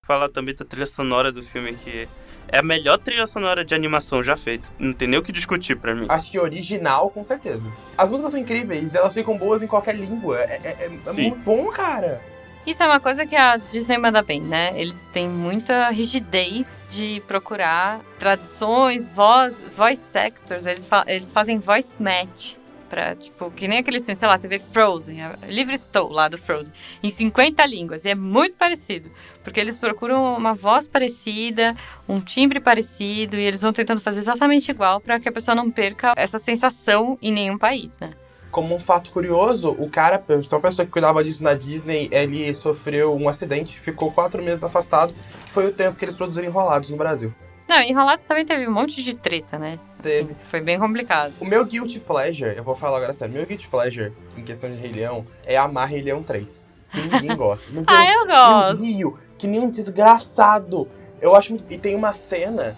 Falar também da trilha sonora do filme, que é a melhor trilha sonora de animação já feita. Não tem nem o que discutir pra mim. Acho que original, com certeza. As músicas são incríveis, elas ficam boas em qualquer língua. É, é- é- é Sim. muito bom, cara. Isso é uma coisa que a Disney manda bem, né? Eles têm muita rigidez de procurar traduções, voz, voice actors, eles, fa- eles fazem voice match. Pra, tipo, que nem aqueles filmes, sei lá, você vê Frozen, a- Livre Estou, lá do Frozen, em 50 línguas, e é muito parecido. Porque eles procuram uma voz parecida, um timbre parecido, e eles vão tentando fazer exatamente igual para que a pessoa não perca essa sensação em nenhum país, né? Como um fato curioso, o cara, então a pessoa que cuidava disso na Disney, ele sofreu um acidente, ficou quatro meses afastado, que foi o tempo que eles produziram enrolados no Brasil. Não, Enrolados também teve um monte de treta, né? Teve. foi bem complicado. O meu guilty pleasure, eu vou falar agora sério, meu guilty pleasure em questão de Rei Leão é amar Rei Leão 3. Que ninguém [LAUGHS] gosta. Mas Ah, eu Eu gosto. rio, que nem um desgraçado. Eu acho muito... E tem uma cena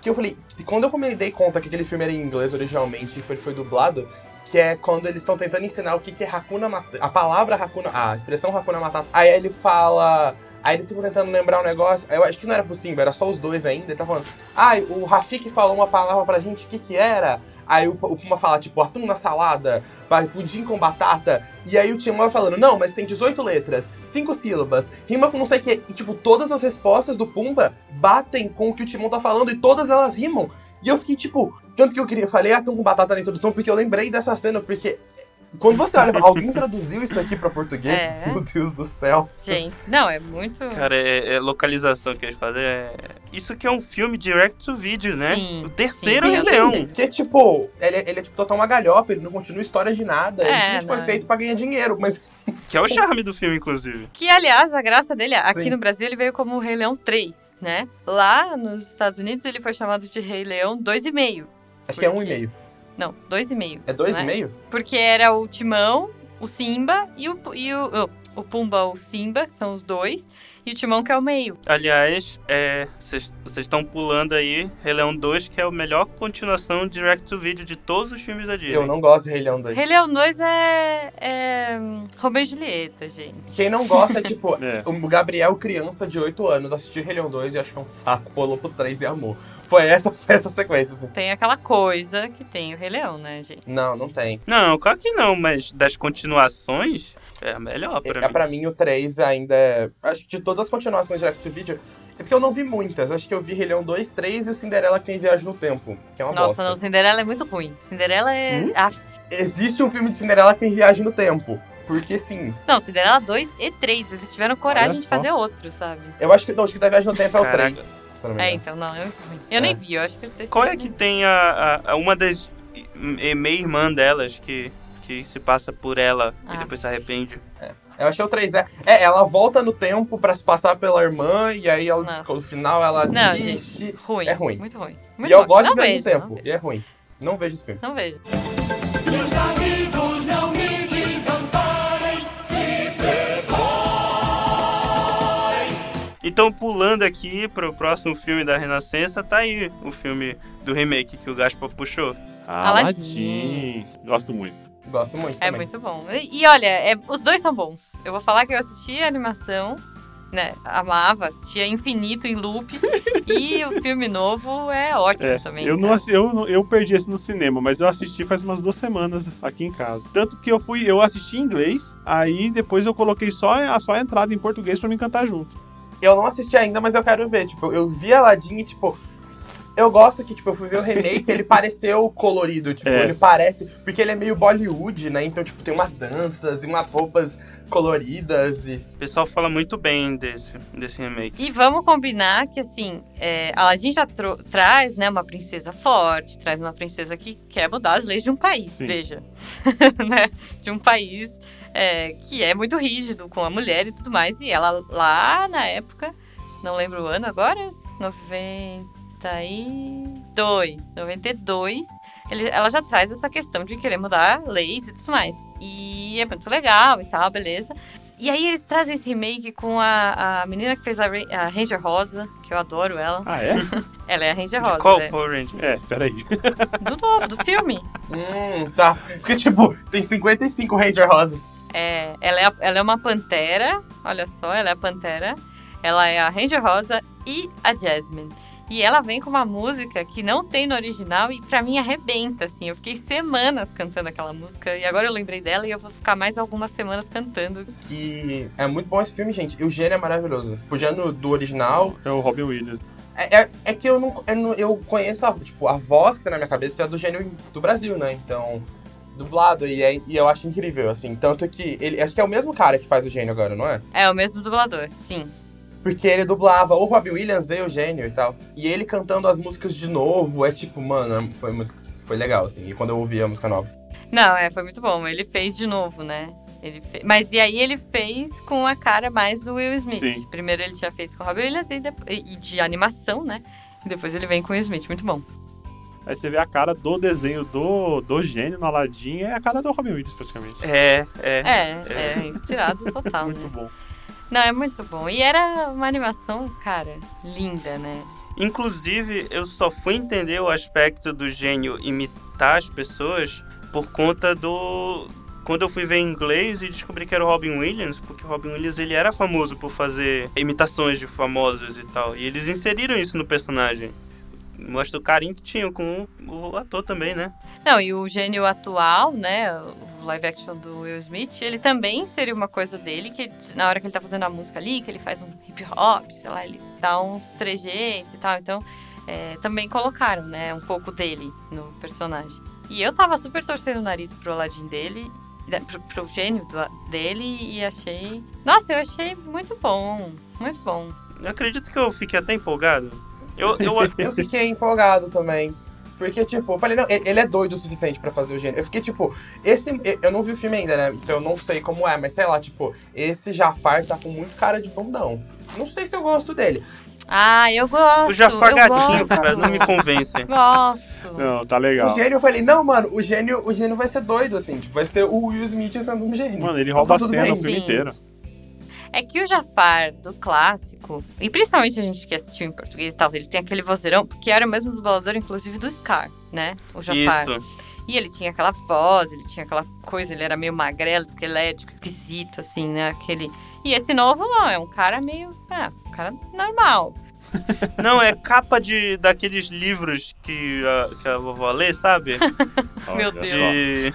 que eu falei... Quando eu me dei conta que aquele filme era em inglês originalmente e foi, foi dublado, que é quando eles estão tentando ensinar o que, que é Hakuna Matata. A palavra Hakuna... A expressão Hakuna Matata. Aí ele fala... Aí eles ficam tentando lembrar um negócio. Eu acho que não era pro Simba, era só os dois ainda. Ele tá falando... Ai, o Rafik falou uma palavra pra gente, o que que era? Aí o, o Puma fala, tipo, atum na salada, pudim com batata. E aí o Timão falando, não, mas tem 18 letras, 5 sílabas, rima com não sei o que. E, tipo, todas as respostas do Pumba batem com o que o Timão tá falando e todas elas rimam. E eu fiquei, tipo, tanto que eu queria, falei atum com batata na introdução, porque eu lembrei dessa cena, porque... Quando você olha, [LAUGHS] alguém traduziu isso aqui pra português? É. Meu Deus do céu. Gente, não, é muito. Cara, é, é localização que eles fazem. É... Isso que é um filme direct to video, né? Sim, o terceiro sim. Leão. Que, tipo, ele, é- ele é tipo total uma galhofa, ele não continua história de nada. ele É, simplesmente foi feito pra ganhar dinheiro, mas [LAUGHS] Que é o charme do filme, inclusive. Que, aliás, a graça dele, aqui Sim. no Brasil, ele veio como Rei Leão 3, né? Lá nos Estados Unidos, ele foi chamado de Rei Leão 2,5. acho que é um Por e quê? meio. Não, 2,5. É dois Não e meio? Porque era o Timão, o Simba e o, e o, o, o Pumba, o Simba, que são os dois, e o Timão, que é o meio. Aliás, é, vocês vocês estão pulando aí Rei Leão 2, que é a melhor continuação direct to video de todos os filmes da Disney. Eu não gosto de Rei Leão 2. Rei Leão 2 é, é Romeu e Julieta, gente. Quem não gosta é tipo, [LAUGHS] É. o Gabriel, criança de 8 anos, assistiu Rei Leão 2 e achou um saco, pulou pro 3 e amou. Foi essa, [LAUGHS] foi essa sequência, assim. Tem aquela coisa que tem o Rei Leão, né, gente? Não, não tem. Não, claro que não, mas das continuações, é a melhor pra É, mim. pra mim, o 3 ainda é... Acho que de todas as continuações de Direct to Video... É porque eu não vi muitas. Acho que eu vi Rei Leão 2, 3 e o Cinderela que tem Viagem no Tempo. Que é uma Nossa, bosta. não, Cinderela é muito ruim. Cinderela é. Hum? a- Existe um filme de Cinderela que tem Viagem no Tempo. Porque sim. Não, Cinderela 2 e 3. Eles tiveram coragem de fazer outro, sabe? Eu acho que, não, acho que da Viagem no Tempo é o Caraca. 3. se eu não me É, então, não, é muito ruim. Eu É. nem vi, eu acho que o terceiro Qual é que tem a, a- a- uma das e- meia-irmã delas que, que se passa por ela Ah. e depois se arrepende? Eu acho que é o 3, é. É, ela volta no tempo pra se passar pela irmã e aí ela, Nossa. no final ela Não, desiste. Ruim. É ruim. Muito ruim. E Muito eu ruim. gosto Não de Viagem no Tempo. não E é ruim. Não vejo esse filme. Não vejo. Meus amigos não me desamparem, se preparem. Então, pulando aqui pro próximo filme da Renascença, tá aí o filme do remake que o Gaspar puxou. Aladdin. Gosto muito. Gosto muito É também. muito bom. E, e olha, é- os dois são bons. Eu vou falar que eu assisti a animação, né? Amava, assistia infinito em loop. [LAUGHS] e o filme novo é ótimo É, também. eu, não, assi- eu, eu perdi esse no cinema, mas eu assisti faz umas duas semanas aqui em casa. Tanto que eu fui, eu assisti em inglês, aí depois eu coloquei só a, só a entrada em português pra me cantar junto. Eu não assisti ainda, mas eu quero ver. Tipo, eu vi Aladdin e, tipo. Eu gosto que, tipo, eu fui ver o remake [LAUGHS] ele pareceu colorido, tipo, É. ele parece. Porque ele é meio Bollywood, né? Então, tipo, tem umas danças e umas roupas coloridas e. O pessoal fala muito bem desse, desse remake. E vamos combinar que, assim, é, Aladdin já tro- traz, né, uma princesa forte, traz uma princesa que quer mudar as leis de um país, Sim. veja. [LAUGHS] né? De um país é, que é muito rígido com a mulher e tudo mais. E ela, lá na época, não lembro o ano agora, 92, 92, ele- ela já traz essa questão de querer mudar leis e tudo mais. E é muito legal e tal, beleza. E aí eles trazem esse remake com a, a menina que fez a, a Ranger Rosa, que eu adoro ela. Ah, é? [LAUGHS] Ela é a Ranger De Rosa, qual né? Power Ranger? é, peraí. [LAUGHS] do novo, do filme. Hum, tá. Porque, tipo, tem 55 Ranger Rosa. É, ela, é a- ela é uma pantera, olha só, ela é a pantera. Ela é a Ranger Rosa e a Jasmine. E ela vem com uma música que não tem no original e pra mim arrebenta, assim. Eu fiquei semanas cantando aquela música e agora eu lembrei dela e eu vou ficar mais algumas semanas cantando. Que é muito bom esse filme, gente. E o gênio é maravilhoso. O gênio do original. É o Robin Williams. É, é, é que eu não, eu não- Eu conheço a, tipo, a voz que tá na minha cabeça é a do gênio do Brasil, né? Então. Dublado, e, é- e eu acho incrível, assim. Tanto que. ele Acho que é o mesmo cara que faz o gênio agora, não é? É o mesmo dublador, sim. Porque ele dublava o Robbie Williams e o gênio e tal. E ele cantando as músicas de novo, é tipo, mano, foi muito. Foi legal, assim. E quando eu ouvi a música nova. Não, é, foi muito bom. Ele fez de novo, né? Ele fe- Mas e aí ele fez com a cara mais do Will Smith. Sim. Primeiro ele tinha feito com o Robin Williams e, e de animação, né? E depois ele vem com o Will Smith. Muito bom. Aí você vê a cara do desenho do, do gênio no Aladdin, é a cara do Robin Williams, praticamente. É, é. É, é, inspirado total, [LAUGHS] Muito né? bom. Não, é muito bom. E era uma animação, cara, linda, né? Inclusive, eu só fui entender o aspecto do gênio imitar as pessoas por conta do. Quando eu fui ver em inglês e descobri que era o Robin Williams, porque o Robin Williams ele era famoso por fazer imitações de famosos e tal. E eles inseriram isso no personagem. Mostra o carinho que tinham com o ator também, né? Não, e o gênio atual, né? O live action do Will Smith, ele também seria uma coisa dele, que na hora que ele tá fazendo a música ali, que ele faz um hip hop, sei lá, ele dá uns trejeitos e tal. Então, é, também colocaram, né? Um pouco dele no personagem. E eu tava super torcendo o nariz pro Aladdin dele, pro, pro gênio do- dele, e achei. Nossa, eu achei muito bom. Muito bom. Eu acredito que eu fiquei até empolgado. Eu, eu, Eu [LAUGHS] fiquei empolgado também. Porque, tipo, eu falei, não, ele é doido o suficiente pra fazer o gênio. Eu fiquei, tipo, esse. Eu não vi o filme ainda, né? Então eu não sei como é, mas sei lá, tipo, esse Jafar tá com muito cara de bundão. Não sei se eu gosto dele. Ah, eu gosto. o Jafar gatinho, cara, não me convence. [LAUGHS] Gosto. Não, tá legal. O gênio, eu falei, não, mano, o gênio, o gênio vai ser doido, assim. Tipo, vai ser o Will Smith sendo um gênio. Mano, ele Então rouba tá a cena bem. o filme Sim. inteiro. É que o Jafar do clássico, e principalmente a gente que assistiu em português e tal, ele tem aquele vozeirão, porque era o mesmo dublador, inclusive, do Scar, né? O Jafar. Isso. E ele tinha aquela voz, ele tinha aquela coisa, ele era meio magrelo, esquelético, esquisito, assim, né? Aquele. E esse novo não, é um cara meio. Ah, um cara normal. [LAUGHS] Não, é capa de daqueles livros que a, que a vovó lê, sabe? [LAUGHS] Meu Olha Deus. De,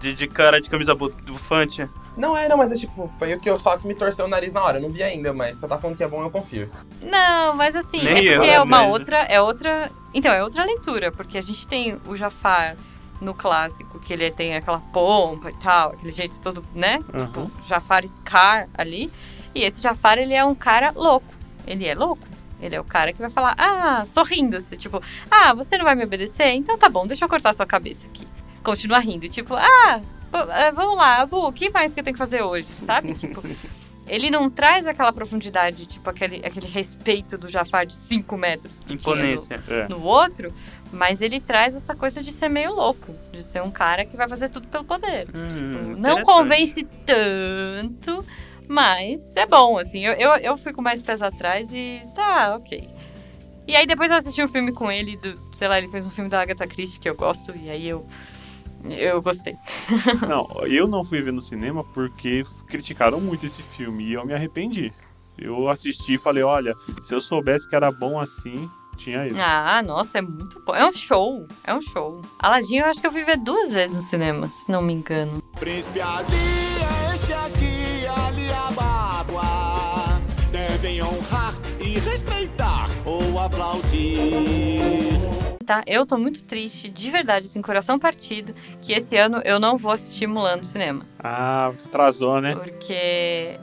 de, de cara de camisa bu- bufante. Não é, não, mas é tipo, foi o que eu só que me torceu o nariz na hora. Eu não vi ainda, mas se você tá falando que é bom, eu confio. Não, mas assim, Nem é porque eu, é uma mas- outra. É outra. Então, é outra leitura, porque a gente tem o Jafar no clássico, que ele tem aquela pompa e tal, aquele jeito todo, né? Tipo, Aham. Jafar Scar ali. E esse Jafar, ele é um cara louco. Ele é louco. Ele é o cara que vai falar, ah, sorrindo, tipo, ah, você não vai me obedecer? Então tá bom, deixa eu cortar sua cabeça aqui. Continua rindo, tipo, ah, vamos lá, Bu, o que mais que eu tenho que fazer hoje, sabe? [LAUGHS] Tipo, Ele não traz aquela profundidade, tipo aquele, aquele respeito do Jafar de 5 metros. tinha no- Imponência. É. no outro, mas ele traz essa coisa de ser meio louco, de ser um cara que vai fazer tudo pelo poder. Hum, Não interessante. convence tanto, mas é bom, assim. Eu, eu, eu fico mais pés atrás e tá, ok. E aí depois eu assisti um filme com ele, do, sei lá, ele fez um filme da Agatha Christie que eu gosto, e aí eu, eu gostei. [LAUGHS] Não, eu não fui ver no cinema porque criticaram muito esse filme e eu me arrependi. Eu assisti e falei, olha, se eu soubesse que era bom assim, tinha ido. Ah, nossa, é muito bom. É um show, é um show. Aladdin eu acho que eu fui ver duas vezes no cinema, se não me engano. Príncipe Ali é este aqui, Ali Ababa. Devem honrar e respeitar ou aplaudir. Tá, eu tô muito triste, de verdade, assim, coração partido, que esse ano eu não vou assistir Mulan no cinema. Ah, atrasou, né? Porque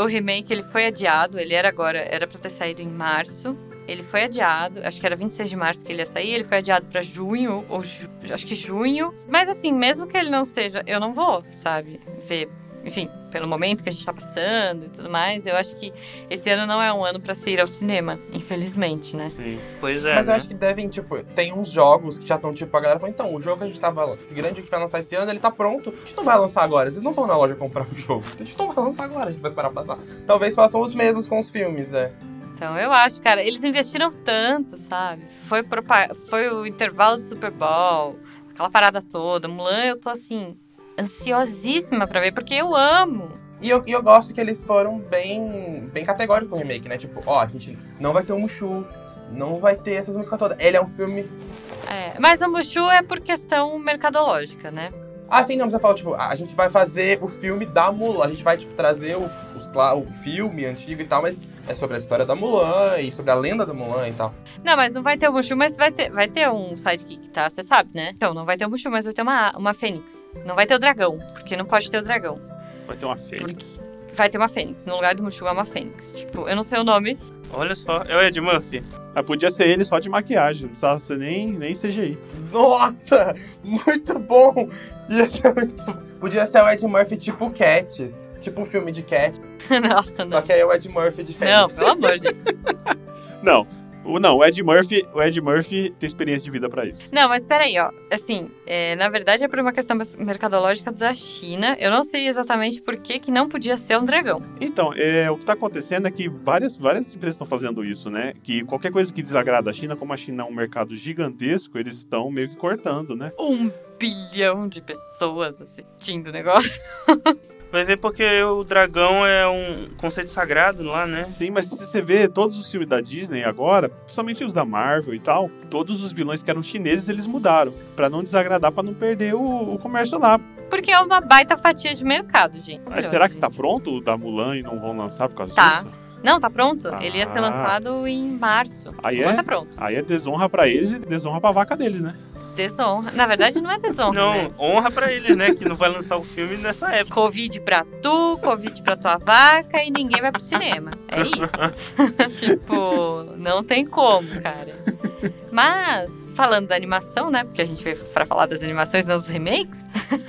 o remake ele foi adiado, ele era agora, era pra ter saído em março. Ele foi adiado, acho que era 26 de março que ele ia sair, ele foi adiado pra junho, ou ju- acho que junho. Mas assim, mesmo que ele não seja, eu não vou, sabe, ver. Enfim, pelo momento que a gente tá passando e tudo mais, eu acho que esse ano não é um ano pra se ir ao cinema, infelizmente, né? Sim. Pois é. Mas eu né? acho que devem, tipo, tem uns jogos que já estão, tipo, a galera falou, então, o jogo que a gente tava. Esse grande que vai lançar esse ano, ele tá pronto. A gente não vai lançar agora. Vocês não vão na loja comprar o jogo. A gente não vai lançar agora, a gente vai esperar passar. Talvez façam os mesmos com os filmes, é. Então, eu acho, cara, eles investiram tanto, sabe? Foi, propa- foi o intervalo do Super Bowl, aquela parada toda. Mulan, eu tô assim, ansiosíssima pra ver, porque eu amo. E eu, e eu gosto que eles foram bem, bem categóricos com o remake, né? Tipo, ó, a gente não vai ter o Mushu, não vai ter essas músicas todas. Ele é um filme. É, mas o Mushu é por questão mercadológica, né? Ah, sim, não, eu falo, tipo, a gente vai fazer o filme da Mulan. A gente vai, tipo, trazer o, os o filme antigo e tal, mas é sobre a história da Mulan e sobre a lenda da Mulan e tal. Não, mas não vai ter o Mushu, mas vai ter, vai ter um sidekick, tá? Você sabe, né? Então, não vai ter o Mushu, mas vai ter uma, uma fênix. Não vai ter o dragão, porque não pode ter o dragão. Vai ter uma fênix. Vai ter uma fênix. No lugar do Mushu é uma fênix. Tipo, eu não sei o nome. Olha só, é o Ed Murphy. Mas podia ser ele só de maquiagem, não precisava ser nem, nem CGI. Nossa! [LAUGHS] Muito bom! Ia ser muito. Podia ser o Ed Murphy tipo Cats. Tipo um filme de Cat. [LAUGHS] Nossa, Só não. que aí é o Ed Murphy de Não, pelo amor, gente. [LAUGHS] Não, o, não, o Ed Murphy, o Ed Murphy tem experiência de vida pra isso. Não, mas peraí, ó. Assim, é, na verdade é por uma questão mercadológica da China. Eu não sei exatamente por que, que não podia ser um dragão. Então, é, o que tá acontecendo é que várias, várias empresas estão fazendo isso, né? Que qualquer coisa que desagrada a China, como a China é um mercado gigantesco, eles estão meio que cortando, né? Um bilhão de pessoas assistindo o negócio. [LAUGHS] Vai ver porque o dragão é um conceito sagrado lá, né? Sim, mas se você vê todos os filmes da Disney agora, principalmente os da Marvel e tal, todos os vilões que eram chineses eles mudaram Pra não desagradar, pra não perder o, o comércio lá. Porque é uma baita fatia de mercado, gente. Mas será que tá pronto o da Mulan e não vão lançar por causa Tá. disso? Não, tá pronto. Ele ia ser Ah. lançado em março. Aí Mulan é? tá pronto. Aí é desonra pra eles e desonra pra vaca deles, né? Desonra. Na verdade, não é desonra, Não, né? honra pra eles, né? Que não vai lançar o filme nessa época. Covid pra tu, Covid pra tua vaca e ninguém vai pro cinema. É isso. [LAUGHS] tipo, não tem como, cara. Mas, falando da animação, né? Porque a gente veio pra falar das animações, não dos remakes.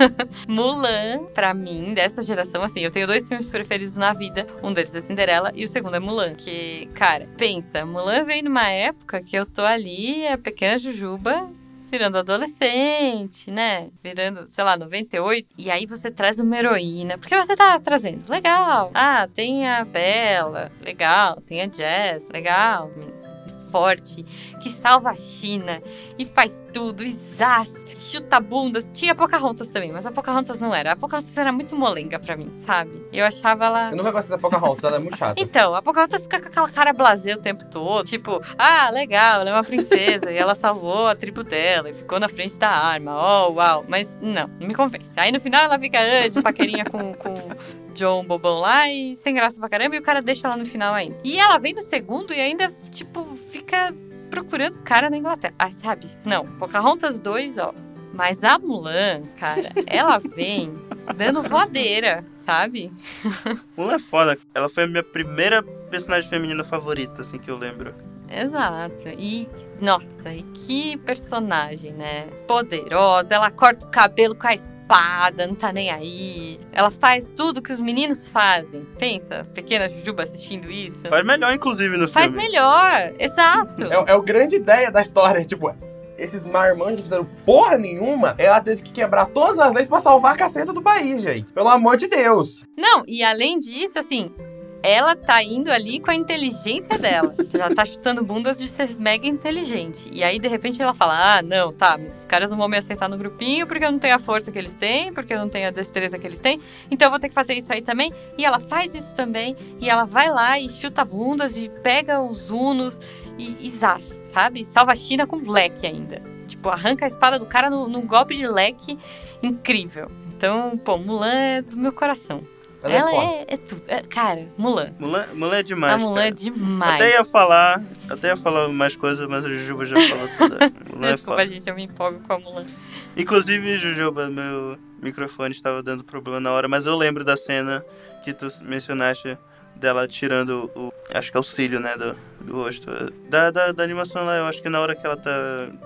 [LAUGHS] Mulan, pra mim, dessa geração, assim, eu tenho dois filmes preferidos na vida. Um deles é Cinderela e o segundo é Mulan. Que, cara, pensa, Mulan veio numa época que eu tô ali, a pequena Jujuba, virando adolescente, né? Virando, sei lá, 98. E aí você traz uma heroína. Porque você tá trazendo? Legal. Ah, tem a Bela. Legal. Tem a Jazz. Legal. Forte. Que salva a China. E faz tudo. E zaz. Chuta bundas. Tinha Pocahontas também. Mas a Pocahontas não era. A Pocahontas era muito molenga pra mim, sabe? Eu achava ela... Eu nunca gostei da Pocahontas, ela é muito chata. Então, a Pocahontas fica com aquela cara blasé o tempo todo. Tipo, ah, legal, ela é uma princesa e ela salvou a tribo dela e ficou na frente da arma. Oh, uau. Mas não, não me convence. Aí no final ela fica ah, de paquerinha com, com John Bobão lá e sem graça pra caramba e o cara deixa ela no final ainda. E ela vem no segundo e ainda, tipo, fica procurando cara na Inglaterra. Ah, sabe? Não, Pocahontas 2, ó. Mas a Mulan, cara, [LAUGHS] ela vem dando voadeira, sabe? Mulan é foda. Ela foi a minha primeira personagem feminina favorita, assim que eu lembro. Exato. E, nossa, e que personagem, né? Poderosa. Ela corta o cabelo com a espada, não tá nem aí. Ela faz tudo que os meninos fazem. Pensa, pequena Jujuba assistindo isso. Faz melhor, inclusive, no Faz filme. melhor, exato. É, é a grande ideia da história, tipo, esses marmanjos fizeram porra nenhuma, ela teve que quebrar todas as leis pra salvar a caceta do país, gente. Pelo amor de Deus. Não, e além disso, assim, ela tá indo ali com a inteligência dela. Já tá chutando bundas de ser mega inteligente. E aí, de repente, ela fala: Ah, não, tá, mas os caras não vão me aceitar no grupinho porque eu não tenho a força que eles têm, porque eu não tenho a destreza que eles têm. Então eu vou ter que fazer isso aí também. E ela faz isso também. E ela vai lá e chuta bundas e pega os unos e, e zaz, sabe? Salva a China com leque ainda. Tipo, arranca a espada do cara num golpe de leque incrível. Então, pô, Mulan é do meu coração. Ela, Ela é é, é tudo. É, cara, Mulan. Mulan, Mulan é demais, a Mulan é cara. demais. Até ia falar, até ia falar mais coisas, mas a Jujuba já falou tudo. [LAUGHS] Mulan é Desculpa, foda. gente, eu me empolgo com a Mulan. Inclusive, Jujuba, meu microfone estava dando problema na hora, mas eu lembro da cena que tu mencionaste dela tirando o. Acho que é o cílio, né? Do, do rosto. Da, da, da animação lá, eu acho que na hora que ela tá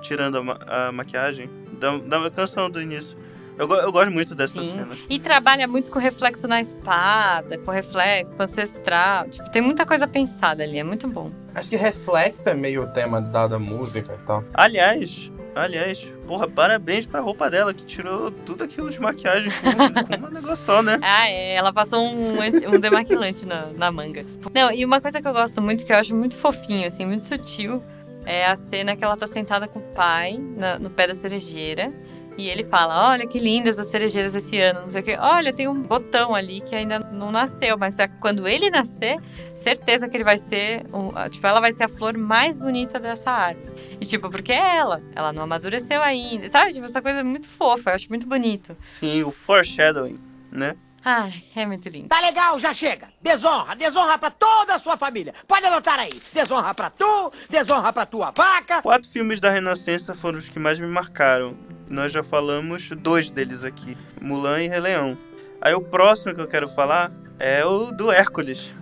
tirando a, ma- a maquiagem, da, da canção do início. Eu, eu gosto muito dessa Sim. cena. E trabalha muito com reflexo na espada, com reflexo, com ancestral. Tipo, tem muita coisa pensada ali, é muito bom. Acho que reflexo é meio o tema da, da música e tal. Aliás, aliás, porra, parabéns pra roupa dela, que tirou tudo aquilo de maquiagem com, com um negócio só, né? Ah, é, ela passou um, um demaquilante na, na manga. Não, e uma coisa que eu gosto muito, que eu acho muito fofinho, assim, muito sutil, é a cena que ela tá sentada com o pai na- no pé da cerejeira. E ele fala: Olha que lindas as cerejeiras esse ano, não sei o quê. Olha, tem um botão ali que ainda não nasceu, mas é quando ele nascer, certeza que ele vai ser. um- tipo, ela vai ser a flor mais bonita dessa árvore. E, tipo, porque é ela. Ela não amadureceu ainda. Sabe? Tipo, essa coisa é muito fofa, eu acho muito bonito. Sim, o foreshadowing, né? Ai, é muito lindo. Tá legal, já chega. Desonra, desonra pra toda a sua família. Pode anotar aí. Desonra pra tu, desonra pra tua vaca. Quatro filmes da Renascença foram os que mais me marcaram. Nós já falamos dois deles aqui: Mulan e Rei Leão. Aí o próximo que eu quero falar é o do Hércules.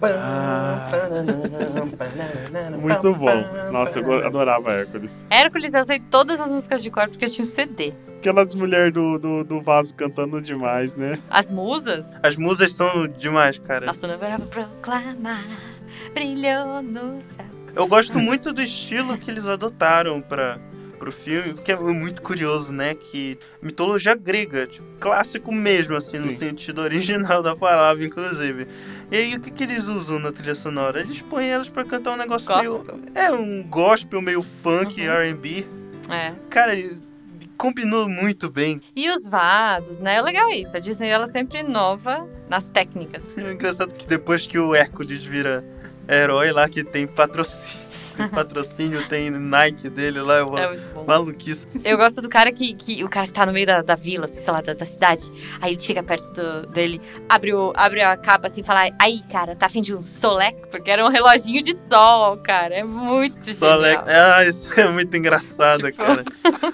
Muito bom. Nossa, eu adorava Hércules. Hércules, eu sei todas as músicas de cor porque eu tinha o CD. Aquelas mulheres do, do, do vaso cantando demais, né? As musas, As musas são demais, cara. a sonora proclamar, brilhou no céu. Eu gosto muito do estilo que eles adotaram para pro filme, porque é muito curioso, né? Que mitologia grega, tipo, clássico mesmo, assim, no Sim. sentido [LAUGHS] original da palavra, inclusive. E aí, o que, que eles usam na trilha sonora? Eles põem elas pra cantar um negócio meio. É, um gospel meio funk, Uhum. RB. É. Cara, e- combinou muito bem. E os vasos, né? O legal é isso, a Disney ela sempre inova nas técnicas. É [LAUGHS] engraçado que depois que o Hércules vira herói lá, que tem patrocínio. Tem patrocínio, tem Nike dele lá, eu É muito bom. maluquice. Eu gosto do cara que, que o cara que tá no meio da, da vila, assim, sei lá, da, da cidade. Aí ele chega perto do- dele, abre, o, abre a capa assim e fala: Aí, cara, tá afim de um Solex? Porque era um reloginho de sol, cara. É muito genial. le... Ah, isso é muito engraçado, Tipo- cara.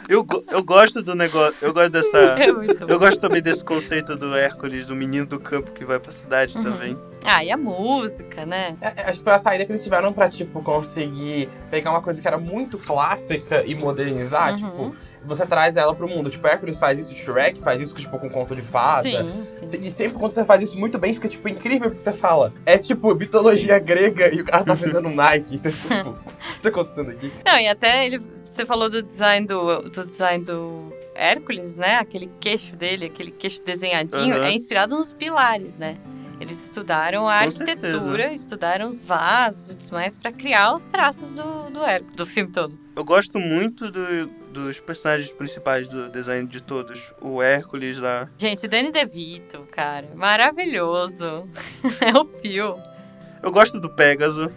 Eu, eu gosto do negócio, eu gosto dessa. [LAUGHS] É. Eu gosto também desse conceito do Hércules, do menino do campo que vai pra cidade Uhum. também. Ah, e a música, né? É, é, acho que foi a saída que eles tiveram pra, tipo, conseguir pegar uma coisa que era muito clássica e modernizar. Uhum. Tipo, você traz ela pro mundo. Tipo, Hércules faz isso, Shrek faz isso, tipo, com conto de fada. Sim, sim. E sempre quando você faz isso muito bem, fica, tipo, incrível porque você fala. É, tipo, mitologia grega e o cara tá vendendo [LAUGHS] Nike. E você fica, tipo, o que tá acontecendo aqui? Não, e até ele. Você falou do design do, do design do Hércules, né? Aquele queixo dele, aquele queixo desenhadinho, Aham. é inspirado nos pilares, né? Eles estudaram a Com arquitetura, estudaram os vasos e tudo mais pra criar os traços do, do Hércules, do filme todo. Eu gosto muito do- dos personagens principais do design de todos. O Hércules lá. Gente, Danny DeVito, cara, maravilhoso. [LAUGHS] é o Phil. Eu gosto do Pégaso.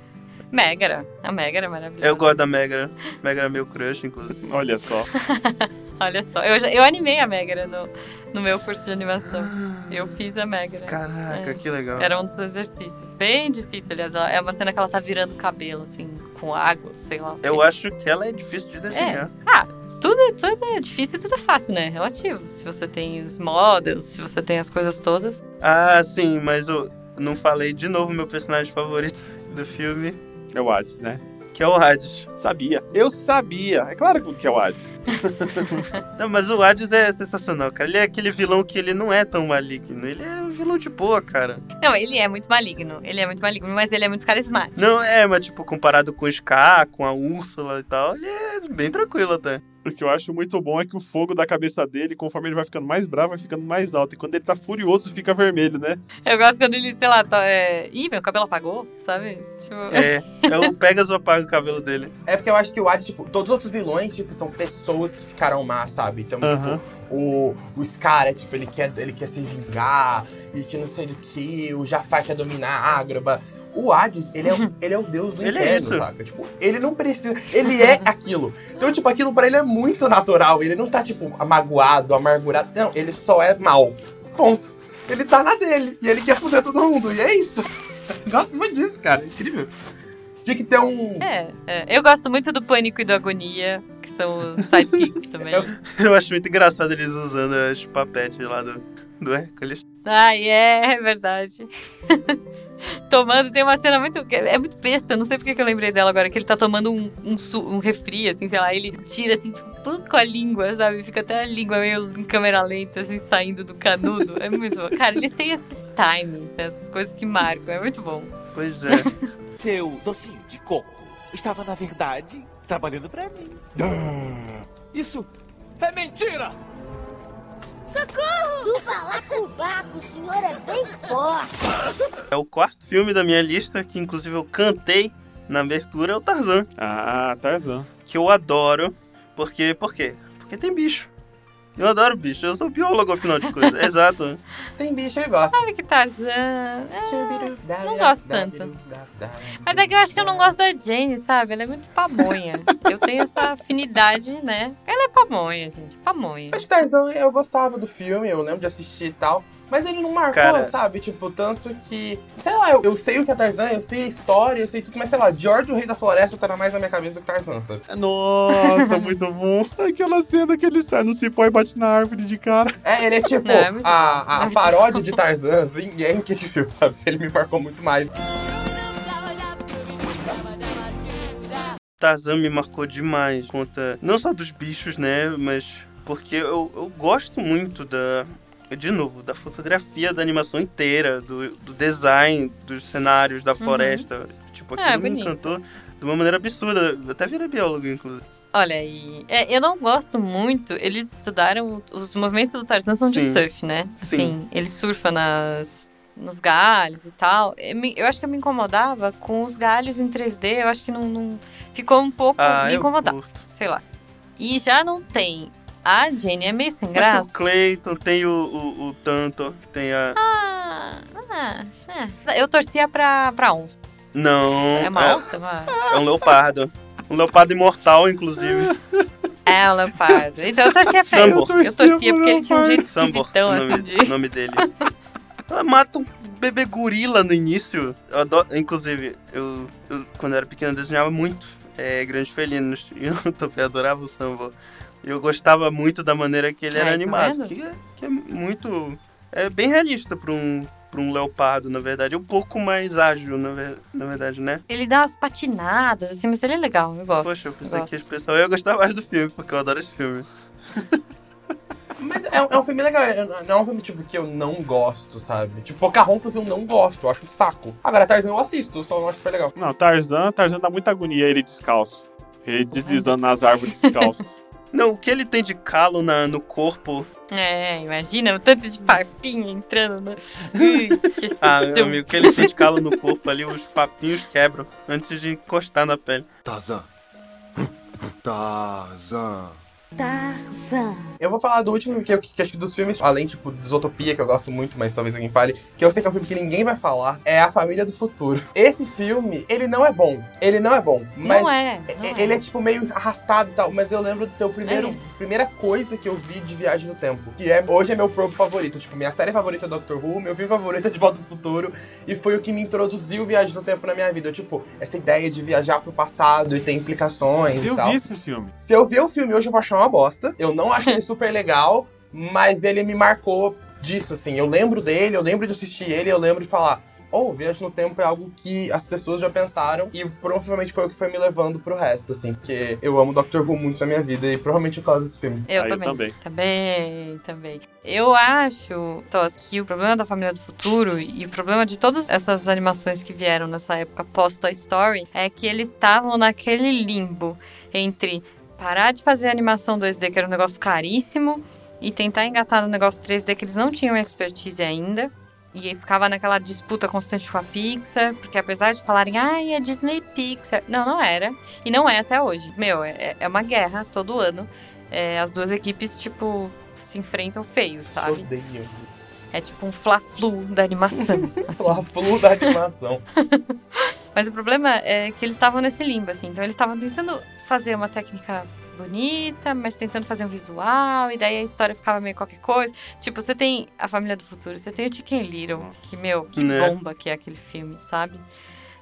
Megara, a Megara é maravilhosa. Eu gosto da Megra. Megra é meu crush, inclusive. Olha só. [LAUGHS] Olha só, eu, já- eu animei a Megara no, no meu curso de animação. Eu fiz a Megara. Caraca, É. que legal. Era um dos exercícios. Bem difícil, aliás. Ela- É uma cena que ela tá virando o cabelo, assim, com água, sei lá. Eu acho que ela é difícil de desenhar. Ah, tudo, é- tudo é difícil e tudo é fácil, né? Relativo. Se você tem os models, se você tem as coisas todas. Ah, sim, mas eu não falei de novo meu personagem favorito [LAUGHS] do filme. É o Hades, né? Que é o Hades. Sabia. Eu sabia. É claro que é o Hades. [LAUGHS] Não, mas o Hades é sensacional, cara. Ele é aquele vilão que ele não é tão maligno. Ele é um vilão de boa, cara. Não, ele é muito maligno. Ele é muito maligno, mas ele é muito carismático. Não, é, mas tipo, comparado com o Scar, com a Úrsula e tal, ele é bem tranquilo até. O que eu acho muito bom é que o fogo da cabeça dele, conforme ele vai ficando mais bravo, vai ficando mais alto. E quando ele tá furioso, fica vermelho, né? Eu gosto quando ele, sei lá, tá, é... Ih, meu cabelo apagou, sabe? Tipo... É, é o Pegasus apaga o cabelo dele. É porque eu acho que o Hades, tipo, todos os outros vilões, tipo, são pessoas que ficaram má, sabe? Então, Aham. tipo, o, o Scar, é, tipo, ele quer, ele quer se vingar, e que não sei do que, o Jafar quer dominar a Agraba. O Hades, ele é, o- [LAUGHS] ele é o deus do Ele é inferno, isso. saca? Tipo, ele não precisa. Ele é aquilo. Então, tipo, aquilo pra ele é muito natural. Ele não tá, tipo, amagoado, amargurado. Não, ele só é mal. Ponto. Ele tá na dele. E ele quer foder todo mundo. E é isso. [LAUGHS] Gosto muito disso, cara. É incrível. Tinha que ter um. É, é. Eu gosto muito do Pânico e do Agonia, que são os sidekicks [LAUGHS] também. Eu- Eu acho muito engraçado eles usando as papetes lá do, do Hércules. Ai, é, é verdade. [LAUGHS] tomando, tem uma cena muito. É muito besta, não sei porque que eu lembrei dela agora, que ele tá tomando um, um, um refri, assim, sei lá, ele tira assim, tipo, com a língua, sabe? Fica até a língua meio em câmera lenta, assim, saindo do canudo. É muito bom. Cara, eles têm esses timings, né? essas coisas que marcam, é muito bom. Pois é. [LAUGHS] Seu docinho de coco estava, na verdade, trabalhando pra mim. Isso é mentira! Do balacobaco, o senhor é bem forte. É o quarto filme da minha lista, que inclusive eu cantei na abertura, é o Tarzan. Ah, Tarzan. Que eu adoro. Porque, por quê? Porque tem bicho. Eu adoro bicho. Eu sou biólogo, afinal de contas. Exato. Tem bicho, ele gosta. Sabe que Tarzan. é, não gosto tanto. Mas é que eu acho que eu não gosto da Jane, sabe? Ela é muito pamonha. eu tenho essa afinidade, né? Ela é pamonha, gente. Pamonha. Mas Tarzan, eu gostava do filme, eu lembro de assistir e tal. Mas ele não marcou, Cara. sabe? Tipo, tanto que. Sei lá, eu, eu sei o que é Tarzan, eu sei a história, eu sei tudo, mas sei lá, George, o Rei da Floresta, tá mais na minha cabeça do que Tarzan, sabe? [LAUGHS] Nossa, muito bom. Aquela cena que ele sai no cipó e bate na árvore de cara. É, ele é [LAUGHS] tipo Não, é a, a É paródia de Tarzan, assim, é incrível, sabe? Ele me marcou muito mais. Tarzan me marcou demais. Conta não só dos bichos, né? Mas porque eu, eu gosto muito da. De novo, da fotografia da animação inteira, do, do design dos cenários da floresta. Tipo, Ah, aquilo me bonito. encantou de uma maneira absurda. Eu até virei biólogo, inclusive. Olha, e é, eu não gosto muito. Eles estudaram. Os movimentos do Tarzan são de Sim. surf, né? Sim. Assim, ele surfa nas, nos galhos e tal. Eu, me- eu acho que eu me incomodava com os galhos em 3D. Eu acho que não. não- ficou um pouco. Ah, me incomodava, sei lá. E já não tem. A Jane é meio sem Mas tem graça. o Clayton, tem o, o, o Tanto, tem a. Ah, ah, é. Eu torcia pra, pra onça. Não. É uma onça? Uma... É um leopardo. Um leopardo imortal, inclusive. [LAUGHS] É, o leopardo. Então eu torcia pra ele. Eu torcia, Eu torcia porque ele tinha um jeito Sambor, esquisitão, o nome, assim, de... o nome dele. Ela mata um bebê gorila no início. Eu adoro, inclusive, eu, eu, quando eu era pequeno, eu desenhava muito é, grandes felinos. [LAUGHS] E eu também adorava o Sambor. Eu gostava muito da maneira que ele era Ai, tá animado. que, é, que é muito. É bem realista pra um, pra um leopardo, na verdade. É um pouco mais ágil, na, ver- na verdade, né? Ele dá umas patinadas, assim, mas ele é legal, eu gosto. Poxa, eu pensei gosto. que a expressão. Eu ia gostar mais do filme, porque eu adoro esse filme. [LAUGHS] Mas é, um- é um filme legal, é- não é um filme tipo que eu não gosto, sabe? Tipo, Pocahontas eu não gosto, eu acho um saco. Agora, Tarzan eu assisto, só não acho super legal. Não, Tarzan, Tarzan dá muita agonia ele descalço. Ele deslizando nas árvores descalço. [LAUGHS] Não, o que ele tem de calo na, no corpo. É, imagina, o tanto de papinha entrando no... [LAUGHS] Ah, meu amigo, o que ele tem de [LAUGHS] calo no corpo ali, os papinhos quebram antes de encostar na pele. Tarzan. Tarzan. Tarzan. Eu vou falar do último, que, eu, que acho que dos filmes, além, tipo, de Isotopia, que eu gosto muito, mas talvez alguém fale, que eu sei que é um filme que ninguém vai falar, é A Família do Futuro. Esse filme, ele não é bom. Ele não é bom. Mas Não é, não Ele é, tipo, meio arrastado e tal, mas eu lembro de ser o primeiro, É. primeira coisa que eu vi de Viagem no Tempo. Que é, hoje é meu probo favorito. Tipo, minha série favorita é Doctor Who, meu filme favorito é De Volta pro Futuro. E foi o que me introduziu Viagem no Tempo na minha vida. Tipo, essa ideia de viajar pro passado e ter implicações Eu e tal. vi esse filme. Se eu ver o filme hoje, eu vou achar uma bosta. Eu não acho ele [LAUGHS] super legal, mas ele me marcou disso, assim. Eu lembro dele, eu lembro de assistir ele, eu lembro de falar. ou Viagem no Tempo é algo que as pessoas já pensaram e provavelmente foi o que foi me levando pro resto, assim, porque eu amo Doctor Who muito na minha vida e provavelmente por causa desse filme. Eu Aí eu também. também. Também, também. Eu acho, Tos, que o problema da Família do Futuro e o problema de todas essas animações que vieram nessa época pós-Toy Story é que eles estavam naquele limbo entre parar de fazer animação 2D, que era um negócio caríssimo, e tentar engatar no negócio 3D que eles não tinham expertise ainda. E aí ficava naquela disputa constante com a Pixar, porque apesar de falarem, ai, é Disney Pixar. Não, não era. E não é até hoje. Meu, é, é uma guerra todo ano. É, as duas equipes, tipo, se enfrentam feio, sabe? Odeio. É tipo um fla-flu da animação. [LAUGHS] assim. Lá, flu da animação. [LAUGHS] Mas o problema é que eles estavam nesse limbo, assim. Então eles estavam tentando fazer uma técnica bonita, mas tentando fazer um visual, e daí a história ficava meio qualquer coisa. Tipo, você tem a Família do Futuro, você tem o Chicken Little, que, meu, que Né? bomba que é aquele filme, sabe?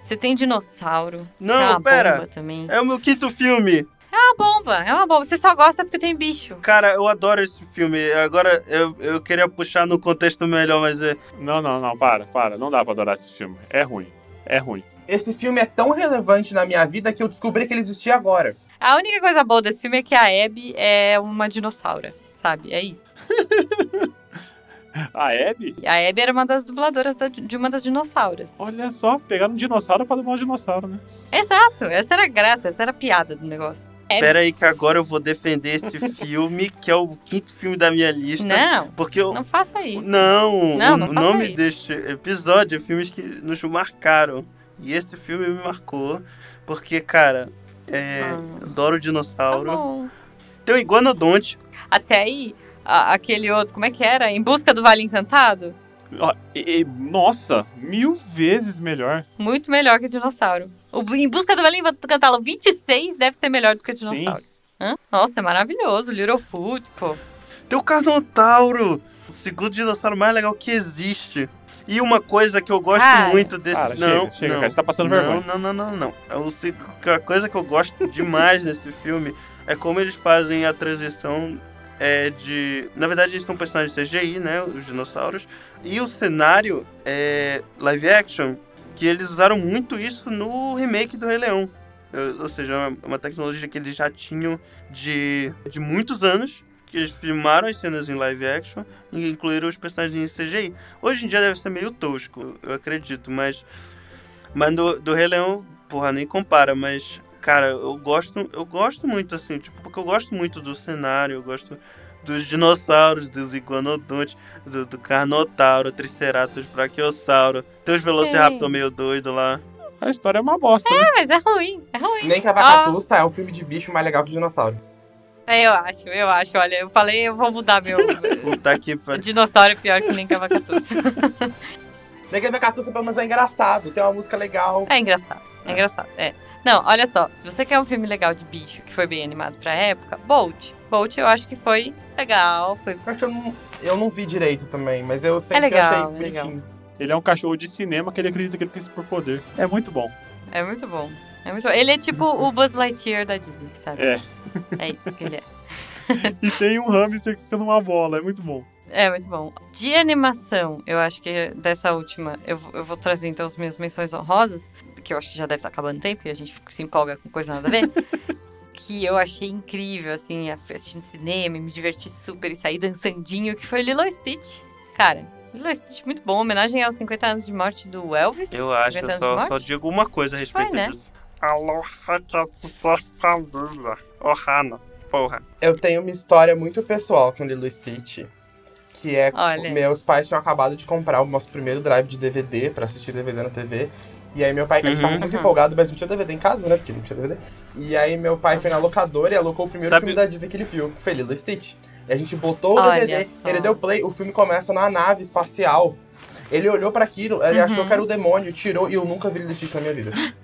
Você tem Dinossauro, Não, que é uma pera. bomba também. É o meu quinto filme. É uma bomba, é uma bomba. Você só gosta porque tem bicho. Cara, eu adoro esse filme. Agora, eu, eu queria puxar no contexto melhor, mas é. Não, não, não, para, para. Não dá pra adorar esse filme. É ruim. É ruim. Esse filme é tão relevante na minha vida que eu descobri que ele existia agora. A única coisa boa desse filme é que a Abby é uma dinossauro, sabe? É isso. [LAUGHS] A Abby? A Abby era uma das dubladoras da- de uma das dinossauras. Olha só, pegaram um dinossauro pra dublar um dinossauro, né? Exato, essa era a graça, essa era a piada do negócio. É- Pera aí que agora eu vou defender esse [LAUGHS] filme, que é o quinto filme da minha lista. Não, Porque eu. não faça isso. Não, Não, o não faça nome isso. deste episódio é filmes que nos marcaram. E esse filme me marcou, porque, cara, é, Ah. adoro Tá dinossauro. bom. Tem o Iguanodonte. Até aí, a- aquele outro, como é que era? Em Busca do Vale Encantado? Ó, e- e- nossa, mil vezes melhor. Muito melhor que o dinossauro. O Em Busca do Vale Encantado 26 deve ser melhor do que o Sim. dinossauro. Hã? Nossa, é maravilhoso. Littlefoot, pô. Tem o Carnotauro, o segundo dinossauro mais legal que existe. E uma coisa que eu gosto Cara. muito desse. Para, não, chega, chega, não, cara, você tá passando não, vergonha. Não, não, não, não. É o seg- A coisa que eu gosto demais [LAUGHS] desse filme é como eles fazem a transição é, de. Na verdade, eles são personagens CGI, né? Os dinossauros. E o cenário é live action, que eles usaram muito isso no remake do Rei Leão. Ou seja, é uma, uma tecnologia que eles já tinham de, de muitos anos. Que eles filmaram as cenas em live action e incluíram os personagens em CGI. Hoje em dia deve ser meio tosco, eu acredito, mas. Mas do, do Rei Leão, porra, nem compara, mas. Cara, eu gosto, eu gosto muito, assim, tipo, porque eu gosto muito do cenário, eu gosto dos dinossauros, dos iguanodontes, do, do Carnotauro, Triceratops, Brachiosauro. Tem os Velociraptor meio doido lá. A história é uma bosta, né? É, mas é ruim, é ruim. Nem que a Vacatuça é um filme de bicho mais legal que dinossauro. É, eu acho, eu acho. Olha, eu falei, eu vou mudar meu. [LAUGHS] Puta que pariu. dinossauro é pior que nem Cavacatuça. [LAUGHS] Nem que a Vacatuça pelo menos é engraçado, tem uma música legal. É engraçado, é engraçado, é. Não, olha só, se você quer um filme legal de bicho, que foi bem animado pra época, Bolt. Bolt eu acho que foi legal, foi... Eu acho que eu não, eu não vi direito também, mas eu sempre É legal, achei é legal. bonitinho. Ele é um cachorro de cinema que ele acredita que ele tem superpoder. É muito bom. É muito bom. É muito bom. Ele é tipo o Buzz Lightyear da Disney, sabe? É. É isso que ele é. E tem um hamster que fica numa bola, é muito bom. É muito bom. De animação, eu acho que dessa última, eu, vou- eu vou trazer então as minhas menções honrosas, que eu acho que já deve estar acabando o tempo e a gente se empolga com coisa nada a ver. [LAUGHS] que eu achei incrível, assim, assistindo cinema, e me diverti super e sair dançandinho, que foi Lilo e Stitch. Cara, Lilo e Stitch muito bom, homenagem aos 50 anos de morte do Elvis. Eu acho, 50 eu só, só digo uma coisa a respeito Foi, né? disso. Aloha, que a sua família. Ohana, porra. Eu tenho uma história muito pessoal com Lilo Stitch. Que é Olha. meus pais tinham acabado de comprar o nosso primeiro drive de DVD pra assistir DVD na TV. E aí meu pai, a gente Uhum. tava muito Uhum. empolgado, mas não tinha DVD em casa, né? Porque não tinha DVD. E aí meu pai foi na locadora e alocou o primeiro Sabe- filme da Disney que ele viu, que foi Lilo e Stitch. E a gente botou o Olha DVD, só. ele deu play, o filme começa na nave espacial. Ele olhou pra aquilo, ele Uhum. achou que era o demônio, tirou e eu nunca vi Lilo Stitch na minha vida. [LAUGHS]